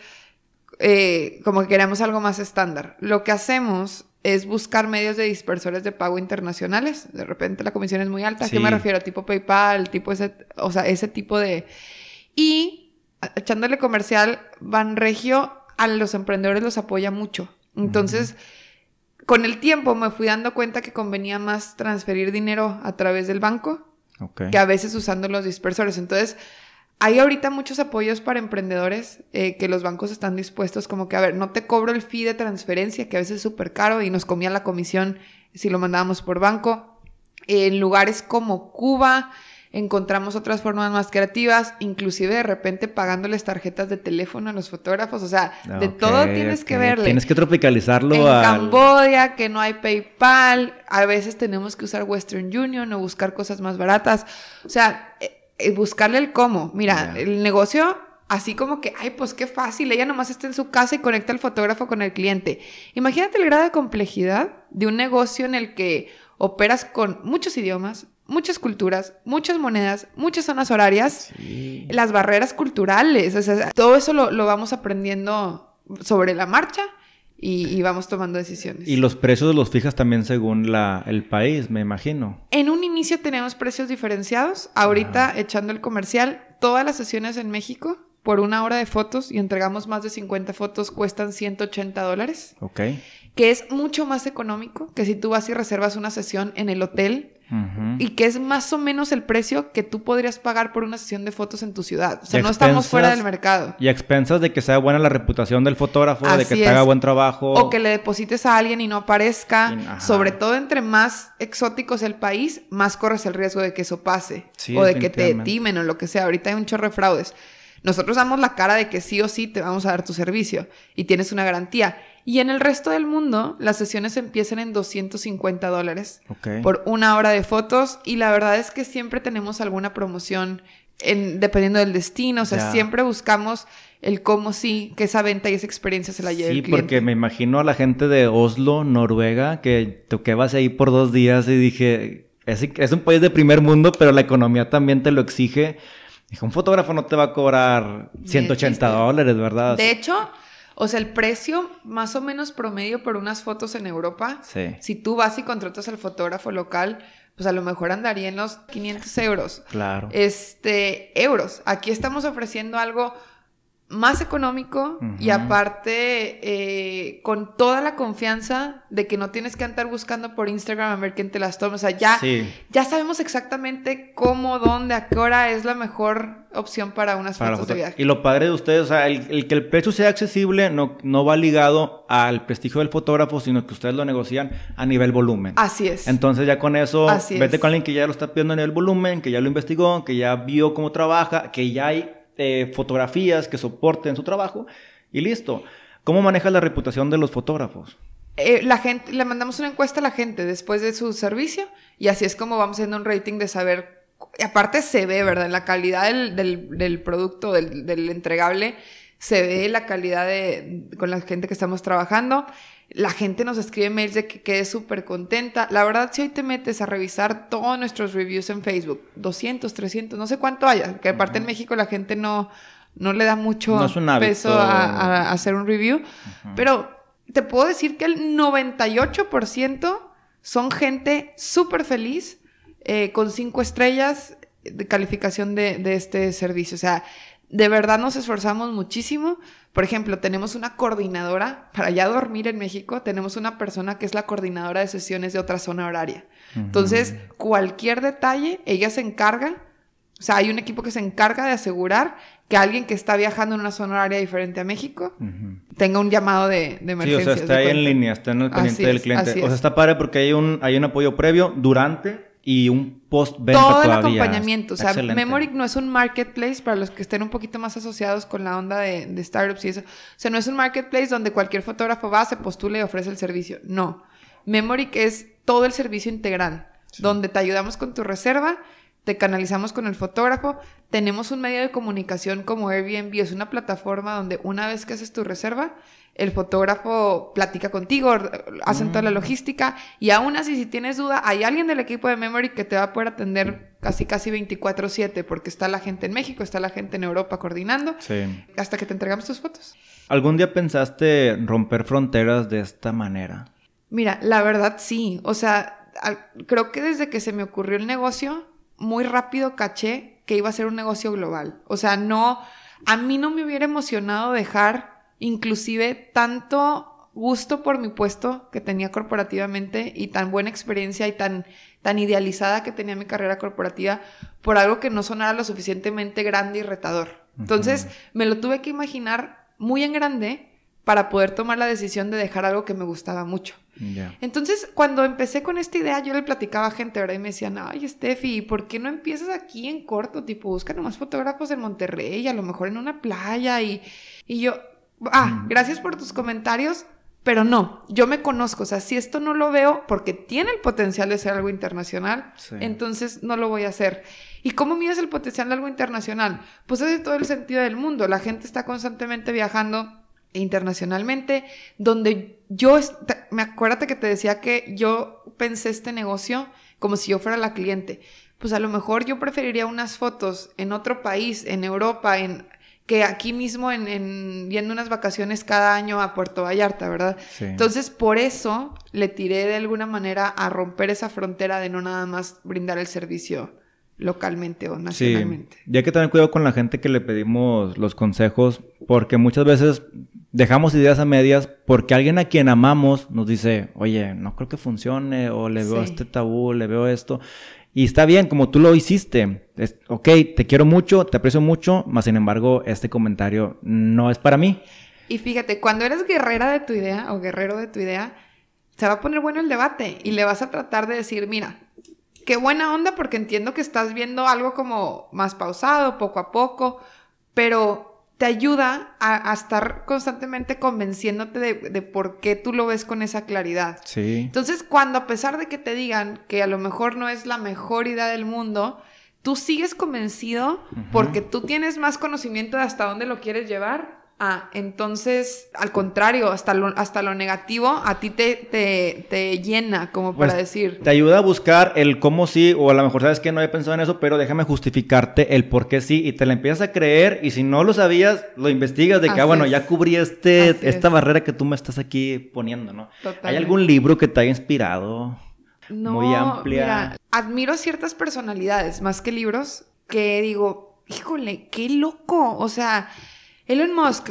eh, como que queremos algo más estándar. Lo que hacemos es buscar medios de dispersores de pago internacionales. De repente la comisión es muy alta. ¿A qué me refiero? Tipo PayPal, tipo ese, o sea, ese tipo de... Y echándole comercial, Banregio a los emprendedores los apoya mucho. Entonces, con el tiempo me fui dando cuenta que convenía más transferir dinero a través del banco que a veces usando los dispersores. Entonces, hay ahorita muchos apoyos para emprendedores eh, que los bancos están dispuestos como que, a ver, no te cobro el fee de transferencia, que a veces es súper caro y nos comía la comisión si lo mandábamos por banco. En lugares como Cuba encontramos otras formas más creativas, inclusive de repente pagándoles tarjetas de teléfono a los fotógrafos, o sea, de todo tienes que verle. Tienes que tropicalizarlo en Camboya, que no hay PayPal, a veces tenemos que usar Western Union o buscar cosas más baratas, o sea, eh, buscarle el cómo. Mira, el negocio así como que, ay, pues qué fácil, ella nomás está en su casa y conecta al fotógrafo con el cliente. Imagínate el grado de complejidad de un negocio en el que operas con muchos idiomas, muchas culturas, muchas monedas, muchas zonas horarias, las barreras culturales, o sea, todo eso lo, lo vamos aprendiendo sobre la marcha y, vamos tomando decisiones. Y los precios los fijas también según la, el país, me imagino. En un inicio tenemos precios diferenciados. Ahorita, echando el comercial, todas las sesiones en México por una hora de fotos y entregamos más de 50 fotos cuestan 180 dólares. Ok. Que es mucho más económico que si tú vas y reservas una sesión en el hotel y que es más o menos el precio que tú podrías pagar por una sesión de fotos en tu ciudad. O sea, no estamos fuera del mercado. Y a expensas de que sea buena la reputación del fotógrafo, de que te haga buen trabajo. O que le deposites a alguien y no aparezca. Sobre todo entre más exótico es el país, más corres el riesgo de que eso pase. o de que te timen o lo que sea. Ahorita hay un chorro de fraudes. Nosotros damos la cara de que sí o sí te vamos a dar tu servicio y tienes una garantía. Y en el resto del mundo, las sesiones empiezan en 250 dólares por una hora de fotos. Y la verdad es que siempre tenemos alguna promoción en, dependiendo del destino. O sea, siempre buscamos el cómo sí, que esa venta y esa experiencia se la lleve sí, porque me imagino a la gente de Oslo, Noruega, que vas ahí por dos días y dije, es, es un país de primer mundo, pero la economía también te lo exige. Dije, un fotógrafo no te va a cobrar 180 dólares, ¿verdad? De hecho, o sea, el precio más o menos promedio por unas fotos en Europa, si tú vas y contratas al fotógrafo local, pues a lo mejor andaría en los 500 euros. Claro. Este, euros. Aquí estamos ofreciendo algo más económico y aparte eh, con toda la confianza de que no tienes que andar buscando por Instagram a ver quién te las toma. O sea, ya, ya sabemos exactamente cómo, dónde, a qué hora es la mejor opción para unas fotos de viaje. Y lo padre de ustedes, o sea, el, que el precio sea accesible no, no va ligado al prestigio del fotógrafo, sino que ustedes lo negocian a nivel volumen. Así es. Entonces ya con eso, vete con alguien que ya lo está pidiendo a nivel volumen, que ya lo investigó, que ya vio cómo trabaja, que ya hay eh, fotografías que soporten su trabajo y listo. ¿Cómo manejas la reputación de los fotógrafos? Eh, la gente, le mandamos una encuesta a la gente después de su servicio y así es como vamos haciendo un rating de saber, aparte se ve, ¿verdad? La calidad del, producto, del, del, entregable, se ve la calidad de, con la gente que estamos trabajando. La gente nos escribe mails de que quede súper contenta. La verdad, si hoy te metes a revisar todos nuestros reviews en Facebook, 200, 300, no sé cuánto haya, que aparte en México la gente no, no le da mucho peso a, hacer un review, pero te puedo decir que el 98% son gente súper feliz, eh, con cinco estrellas de calificación de, de este servicio. O sea, de verdad nos esforzamos muchísimo. Por ejemplo, tenemos una coordinadora para ya dormir en México, tenemos una persona que es la coordinadora de sesiones de otra zona horaria. Entonces, cualquier detalle, ella se encarga, o sea, hay un equipo que se encarga de asegurar que alguien que está viajando en una zona horaria diferente a México tenga un llamado de, de emergencia. Sí, o sea, está ahí en línea, está en el pendiente del cliente. O sea, está padre porque hay un, hay un apoyo previo durante y un post-venta Todo el acompañamiento. O sea, Memoric no es un marketplace para los que estén un poquito más asociados con la onda de, startups y eso. O sea, no es un marketplace donde cualquier fotógrafo va, se postula y ofrece el servicio. No. Memoric es todo el servicio integral, donde te ayudamos con tu reserva, te canalizamos con el fotógrafo, tenemos un medio de comunicación como Airbnb, es una plataforma donde una vez que haces tu reserva, el fotógrafo platica contigo, hacen toda la mm. logística y aún así si tienes duda, hay alguien del equipo de Memory que te va a poder atender casi casi 24/7 porque está la gente en México, está la gente en Europa coordinando hasta que te entregamos tus fotos. ¿Algún día pensaste romper fronteras de esta manera? Mira, la verdad sí, o sea, creo que desde que se me ocurrió el negocio, muy rápido caché que iba a ser un negocio global. O sea, no, a mí no me hubiera emocionado dejar inclusive tanto gusto por mi puesto que tenía corporativamente y tan buena experiencia y tan tan idealizada que tenía mi carrera corporativa por algo que no sonara lo suficientemente grande y retador. Entonces, me lo tuve que imaginar muy en grande para poder tomar la decisión de dejar algo que me gustaba mucho. Entonces, cuando empecé con esta idea, yo le platicaba a gente, ¿verdad? Y me decían, ay, Steffi, ¿por qué no empiezas aquí en corto? Tipo, busca nomás fotógrafos en Monterrey, a lo mejor en una playa. Y, y yo, ah, gracias por tus comentarios, pero no, yo me conozco, o sea, si esto no lo veo porque tiene el potencial de ser algo internacional, entonces no lo voy a hacer. ¿Y cómo mides el potencial de algo internacional? Pues es de todo el sentido del mundo, la gente está constantemente viajando internacionalmente, donde yo, me acuérdate que te decía que yo pensé este negocio como si yo fuera la cliente. Pues a lo mejor yo preferiría unas fotos en otro país, en Europa, en que aquí mismo en, en viendo unas vacaciones cada año a Puerto Vallarta, ¿verdad? Entonces, por eso le tiré de alguna manera a romper esa frontera de no nada más brindar el servicio localmente o nacionalmente. Sí. Y hay que tener cuidado con la gente que le pedimos los consejos, porque muchas veces dejamos ideas a medias porque alguien a quien amamos nos dice, oye, no creo que funcione, o le veo este tabú, le veo esto. Y está bien, como tú lo hiciste. Es, ok, te quiero mucho, te aprecio mucho, mas sin embargo, este comentario no es para mí. Y fíjate, cuando eres guerrera de tu idea o guerrero de tu idea, se va a poner bueno el debate y le vas a tratar de decir, mira, qué buena onda porque entiendo que estás viendo algo como más pausado, poco a poco, pero te ayuda a, estar constantemente convenciéndote de, por qué tú lo ves con esa claridad. Sí. Entonces, cuando a pesar de que te digan que a lo mejor no es la mejor idea del mundo, tú sigues convencido porque tú tienes más conocimiento de hasta dónde lo quieres llevar, Ah, entonces, al contrario, hasta lo, hasta lo negativo a ti te, te, llena, como para pues, decir. Te ayuda a buscar el cómo sí, o a lo mejor sabes que no había pensado en eso, pero déjame justificarte el por qué sí, y te la empiezas a creer, y si no lo sabías, lo investigas de que, ah, bueno, ya cubrí este, esta barrera que tú me estás aquí poniendo, ¿no? ¿Hay algún libro que te haya inspirado? No, muy amplia. Mira, admiro ciertas personalidades, más que libros, que digo, híjole, qué loco, o sea Elon Musk,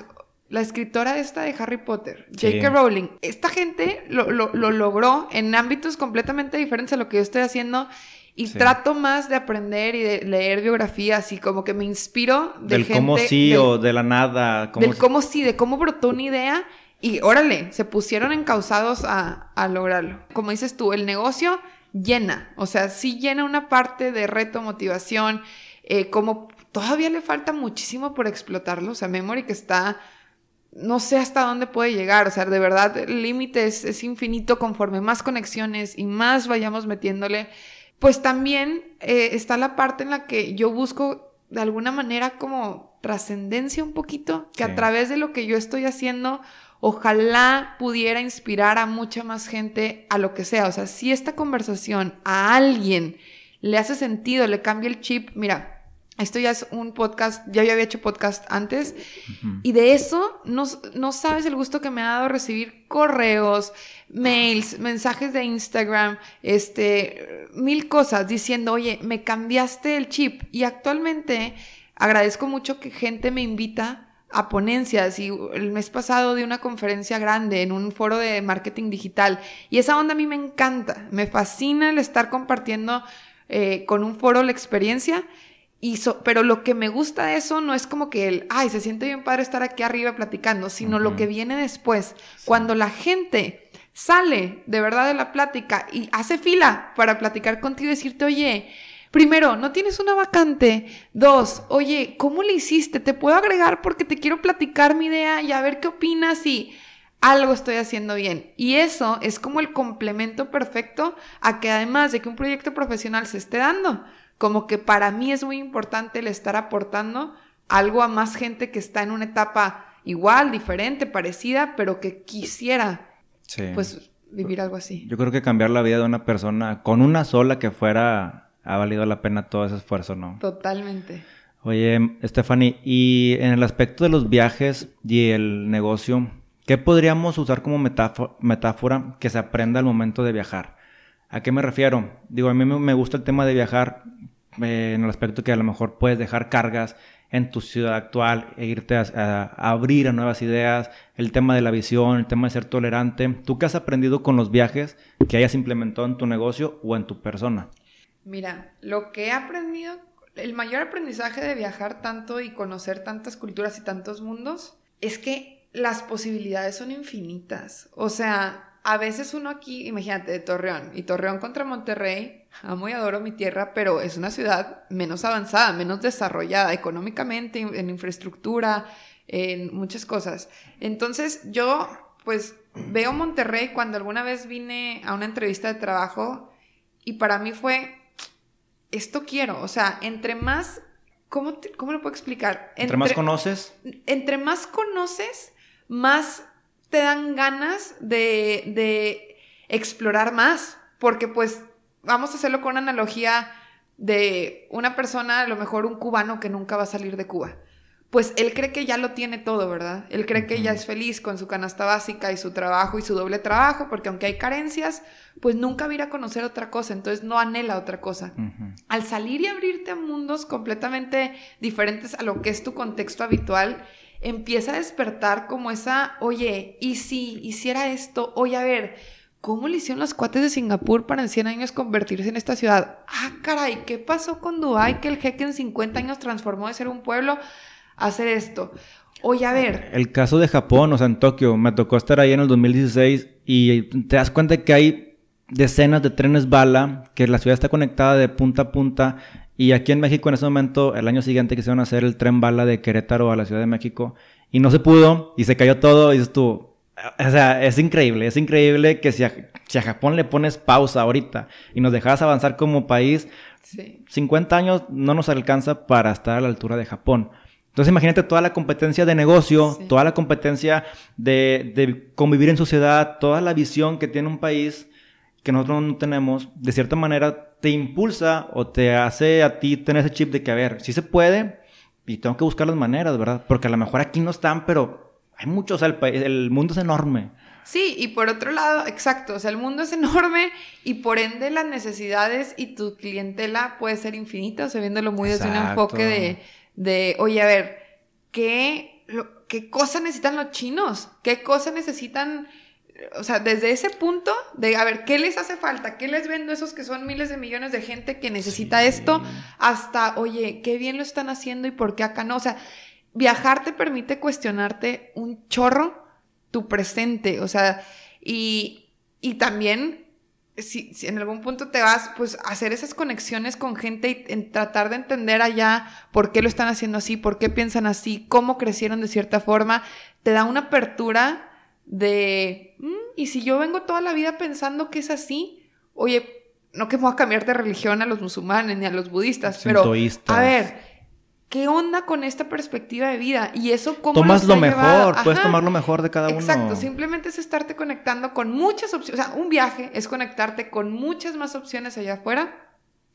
la escritora esta de Harry Potter, J.K. Rowling, esta gente lo, logró en ámbitos completamente diferentes a lo que yo estoy haciendo. Y trato más de aprender y de leer biografías y como que me inspiro de del cómo sí o de la nada. del cómo sí, de cómo brotó una idea y órale, se pusieron encausados a, a lograrlo. Como dices tú, el negocio llena, o sea, sí llena una parte de reto, motivación, eh, como todavía le falta muchísimo por explotarlo. O sea, Memory que está, no sé hasta dónde puede llegar. O sea, de verdad, el límite es, infinito conforme más conexiones y más vayamos metiéndole. Pues también eh, está la parte en la que yo busco de alguna manera como trascendencia un poquito, que a través de lo que yo estoy haciendo, ojalá pudiera inspirar a mucha más gente a lo que sea. O sea, si esta conversación a alguien le hace sentido, le cambia el chip, mira, esto ya es un podcast, ya yo había hecho podcast antes, y de eso no, no, sabes el gusto que me ha dado recibir correos, mails, mensajes de Instagram, este, mil cosas diciendo, oye, me cambiaste el chip. Y actualmente agradezco mucho que gente me invita a ponencias. Y el mes pasado di una conferencia grande en un foro de marketing digital. Y esa onda a mí me encanta, me fascina el estar compartiendo eh, con un foro la experiencia pero lo que me gusta de eso no es como que el, ay, se siente bien padre estar aquí arriba platicando, sino lo que viene después. Cuando la gente sale de verdad de la plática y hace fila para platicar contigo y decirte, oye, primero, no tienes una vacante. Dos, oye, ¿cómo le hiciste? Te puedo agregar porque te quiero platicar mi idea y a ver qué opinas y algo estoy haciendo bien. Y eso es como el complemento perfecto a que además de que un proyecto profesional se esté dando, como que para mí es muy importante el estar aportando algo a más gente que está en una etapa igual, diferente, parecida, pero que quisiera pues vivir algo así. Yo creo que cambiar la vida de una persona con una sola que fuera ha valido la pena todo ese esfuerzo, ¿no? Totalmente. Oye, Stephanie, y en el aspecto de los viajes y el negocio, ¿qué podríamos usar como metáfora que se aprenda al momento de viajar? ¿A qué me refiero? Digo, a mí me gusta el tema de viajar eh, en el aspecto que a lo mejor puedes dejar cargas en tu ciudad actual e irte a, abrir a nuevas ideas, el tema de la visión, el tema de ser tolerante. ¿Tú qué has aprendido con los viajes que hayas implementado en tu negocio o en tu persona? Mira, lo que he aprendido, el mayor aprendizaje de viajar tanto y conocer tantas culturas y tantos mundos es que las posibilidades son infinitas. O sea, a veces uno aquí, imagínate, de Torreón, y Torreón contra Monterrey, amo y adoro mi tierra, pero es una ciudad menos avanzada, menos desarrollada económicamente, en infraestructura, en muchas cosas. Entonces yo, pues, veo Monterrey cuando alguna vez vine a una entrevista de trabajo y para mí fue, esto quiero, o sea, entre más, ¿cómo, cómo lo puedo explicar? Entre, entre más conoces. Entre más conoces, más te dan ganas de, de explorar más, porque pues vamos a hacerlo con una analogía de una persona, a lo mejor un cubano que nunca va a salir de Cuba. Pues él cree que ya lo tiene todo, ¿verdad? Él cree que ya es feliz con su canasta básica y su trabajo y su doble trabajo, porque aunque hay carencias, pues nunca va a ir a conocer otra cosa, entonces no anhela otra cosa. Al salir y abrirte a mundos completamente diferentes a lo que es tu contexto habitual, empieza a despertar como esa, oye, ¿y si hiciera esto? Oye, a ver, ¿cómo le hicieron los cuates de Singapur para en 100 años convertirse en esta ciudad? Ah, caray, ¿qué pasó con Dubái que el jeque en 50 años transformó de ser un pueblo a hacer esto? Oye, a ver. El caso de Japón, o sea, en Tokio, me tocó estar ahí en el 2016 y te das cuenta que hay decenas de trenes bala, que la ciudad está conectada de punta a punta y aquí en México en ese momento, el año siguiente quisieron hacer el tren bala de Querétaro a la Ciudad de México y no se pudo y se cayó todo y estuvo... O sea, es increíble, es increíble que si a, si a Japón le pones pausa ahorita y nos dejas avanzar como país, 50 años no nos alcanza para estar a la altura de Japón. Entonces imagínate toda la competencia de negocio, toda la competencia de, de, convivir en sociedad, toda la visión que tiene un país que nosotros no tenemos, de cierta manera te impulsa o te hace a ti tener ese chip de que, a ver, sí se puede y tengo que buscar las maneras, ¿verdad? Porque a lo mejor aquí no están, pero hay muchos, o sea, el, el mundo es enorme. Sí, y por otro lado, exacto, o sea, el mundo es enorme y por ende las necesidades y tu clientela puede ser infinita, o sea, viéndolo muy desde un enfoque de, de, oye, a ver, ¿qué, ¿qué cosa necesitan los chinos? ¿Qué cosa necesitan o sea, desde ese punto de, a ver, ¿qué les hace falta? ¿Qué les vendo esos que son miles de millones de gente que necesita esto? Hasta, oye, qué bien lo están haciendo y por qué acá no. O sea, viajar te permite cuestionarte un chorro tu presente, o sea, y, y también, si, si, en algún punto te vas, pues, hacer esas conexiones con gente y en tratar de entender allá por qué lo están haciendo así, por qué piensan así, cómo crecieron de cierta forma, te da una apertura de, mm, y si yo vengo toda la vida pensando que es así, oye, no que me voy a cambiar de religión a los musulmanes ni a los budistas, pero a ver, ¿qué onda con esta perspectiva de vida? Y eso cómo Tomas lo mejor, puedes tomar lo mejor de cada uno. Exacto, simplemente es estarte conectando con muchas opciones, o sea, un viaje es conectarte con muchas más opciones allá afuera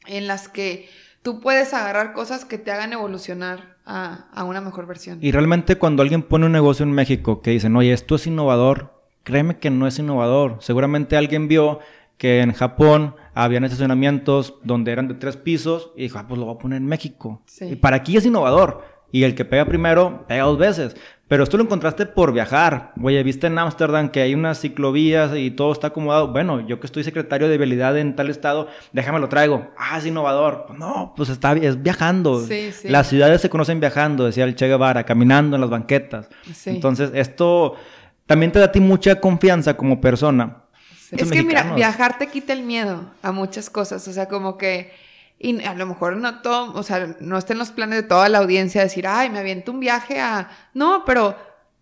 en las que tú puedes agarrar cosas que te hagan evolucionar a, una mejor versión. Y realmente cuando alguien pone un negocio en México que dicen, oye, esto es innovador, créeme que no es innovador. Seguramente alguien vio que en Japón habían estacionamientos donde eran de tres pisos y dijo, ah, pues lo voy a poner en México. Y para aquí es innovador. Y el que pega primero, pega dos veces. Pero esto lo encontraste por viajar. Oye, viste en Ámsterdam que hay unas ciclovías y todo está acomodado. Bueno, yo que estoy secretario de vialidad en tal estado, déjame lo traigo. Ah, es innovador. No, pues está es viajando. Las ciudades se conocen viajando, decía el Che Guevara, caminando en las banquetas. Entonces, esto también te da a ti mucha confianza como persona. Es que mira, viajar te quita el miedo a muchas cosas. O sea, como que y a lo mejor no todo, o sea, no está en los planes de toda la audiencia decir, ay, me aviento un viaje a. No, pero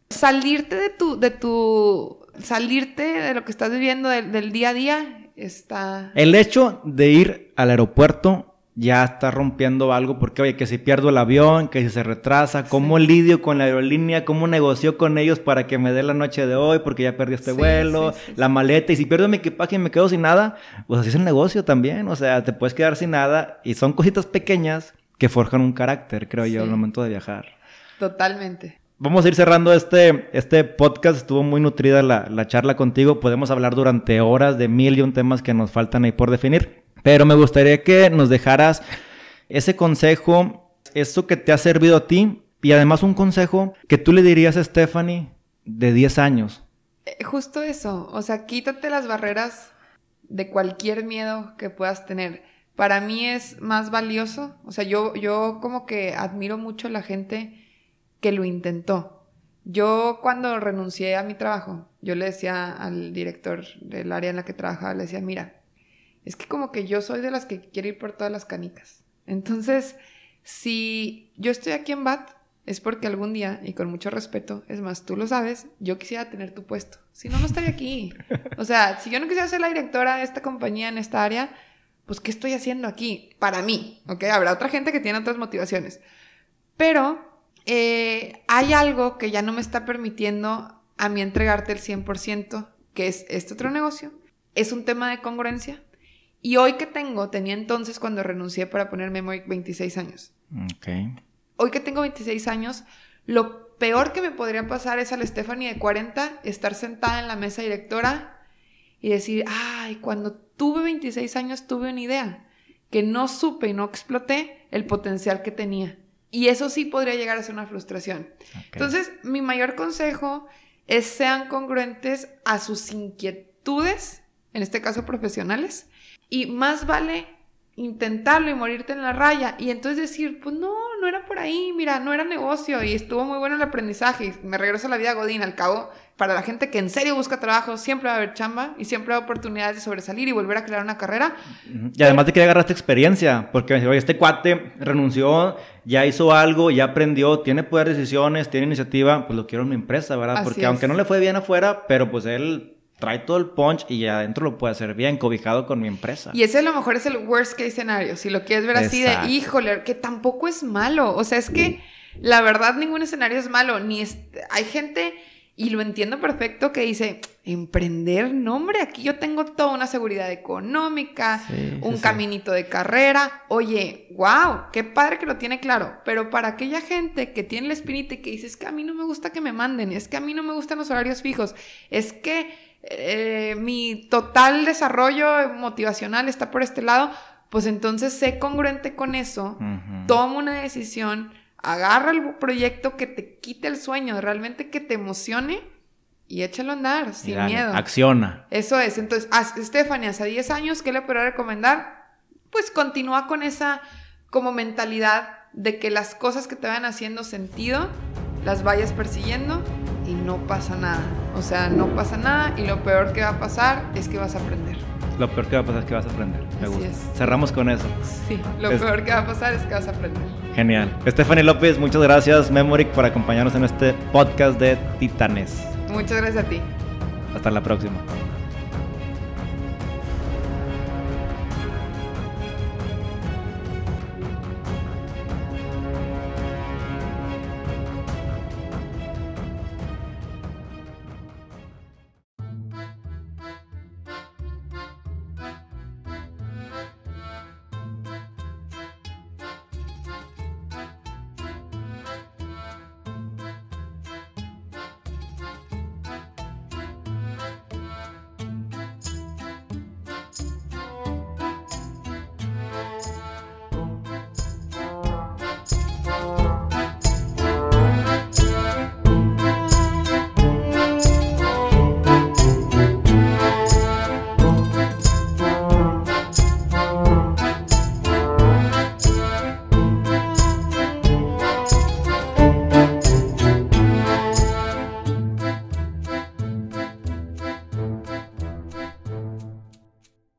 salirte de tu, de tu, salirte de lo que estás viviendo del día a día está. El hecho de ir al aeropuerto ya está rompiendo algo porque, oye, que si pierdo el avión, que si se retrasa, cómo lidio con la aerolínea, cómo negocio con ellos para que me dé la noche de hoy porque ya perdí este vuelo, la maleta, y si pierdo mi equipaje y me quedo sin nada, pues así es el negocio también, o sea, te puedes quedar sin nada y son cositas pequeñas que forjan un carácter, creo yo, al momento de viajar. Totalmente. Vamos a ir cerrando este, este podcast. Estuvo muy nutrida la, la charla contigo. Podemos hablar durante horas de mil y un temas que nos faltan ahí por definir. Pero me gustaría que nos dejaras ese consejo, eso que te ha servido a ti y además un consejo que tú le dirías a Stephanie de 10 años. Eh, justo eso, o sea, quítate las barreras de cualquier miedo que puedas tener. Para mí es más valioso, o sea, yo, yo como que admiro mucho a la gente que lo intentó. Yo cuando renuncié a mi trabajo, yo le decía al director del área en la que trabajaba, le decía, mira, es que como que yo soy de las que quiere ir por todas las canicas. Entonces, si yo estoy aquí en BAT, es porque algún día, y con mucho respeto, es más, tú lo sabes, yo quisiera tener tu puesto. Si no, no estaría aquí. O sea, si yo no quisiera ser la directora de esta compañía en esta área, pues, ¿qué estoy haciendo aquí? Para mí, ¿ok? Habrá otra gente que tiene otras motivaciones. Pero eh, hay algo que ya no me está permitiendo a mí entregarte el 100%, que es este otro negocio. Es un tema de congruencia. Y hoy que tengo, tenía entonces cuando renuncié para poner Memory 26 años. Ok hoy que tengo 26 años, lo peor que me podría pasar es a la Stephanie de 40 estar sentada en la mesa directora y decir, ay, cuando tuve 26 años tuve una idea que no supe y no exploté el potencial que tenía. Y eso sí podría llegar a ser una frustración. Entonces, mi mayor consejo es sean congruentes a sus inquietudes, en este caso profesionales, y más vale intentarlo y morirte en la raya y entonces decir, pues no, no era por ahí, mira, no era negocio y estuvo muy bueno el aprendizaje y me regreso a la vida Godín, al cabo, para la gente que en serio busca trabajo, siempre va a haber chamba y siempre va oportunidades de sobresalir y volver a crear una carrera. Y además de que agarraste experiencia, porque oye, este cuate renunció, ya hizo algo, ya aprendió, tiene poder de decisiones, tiene iniciativa, pues lo quiero en mi empresa, ¿verdad? porque aunque no le fue bien afuera, pero pues él trae todo el punch y adentro lo puede hacer bien, cobijado con mi empresa. Y ese a lo mejor es el worst case scenario, si lo quieres ver así de, híjole, que tampoco es malo. O sea, es que la verdad ningún escenario es malo, ni hay gente, y lo entiendo perfecto, que dice, emprender, no hombre, aquí yo tengo toda una seguridad económica, un caminito de carrera. Oye, wow, qué padre que lo tiene claro. Pero para aquella gente que tiene el espíritu y que dice, es que a mí no me gusta que me manden, es que a mí no me gustan los horarios fijos, es que eh, mi total desarrollo motivacional está por este lado, pues entonces sé congruente con eso, toma una decisión, agarra el proyecto que te quite el sueño, realmente que te emocione y échalo a andar sin miedo. Acciona. Eso es. Entonces, a Stephanie, hace 10 años, ¿qué le puedo recomendar? Pues continúa con esa como mentalidad de que las cosas que te van haciendo sentido, las vayas persiguiendo no pasa nada. O sea, no pasa nada y lo peor que va a pasar es que vas a aprender. Lo peor que va a pasar es que vas a aprender. Me gusta. Cerramos con eso. Sí, lo peor que va a pasar es que vas a aprender. Genial. Stephanie López, muchas gracias, Memoric, por acompañarnos en este podcast de Titanes. Muchas gracias a ti. Hasta la próxima.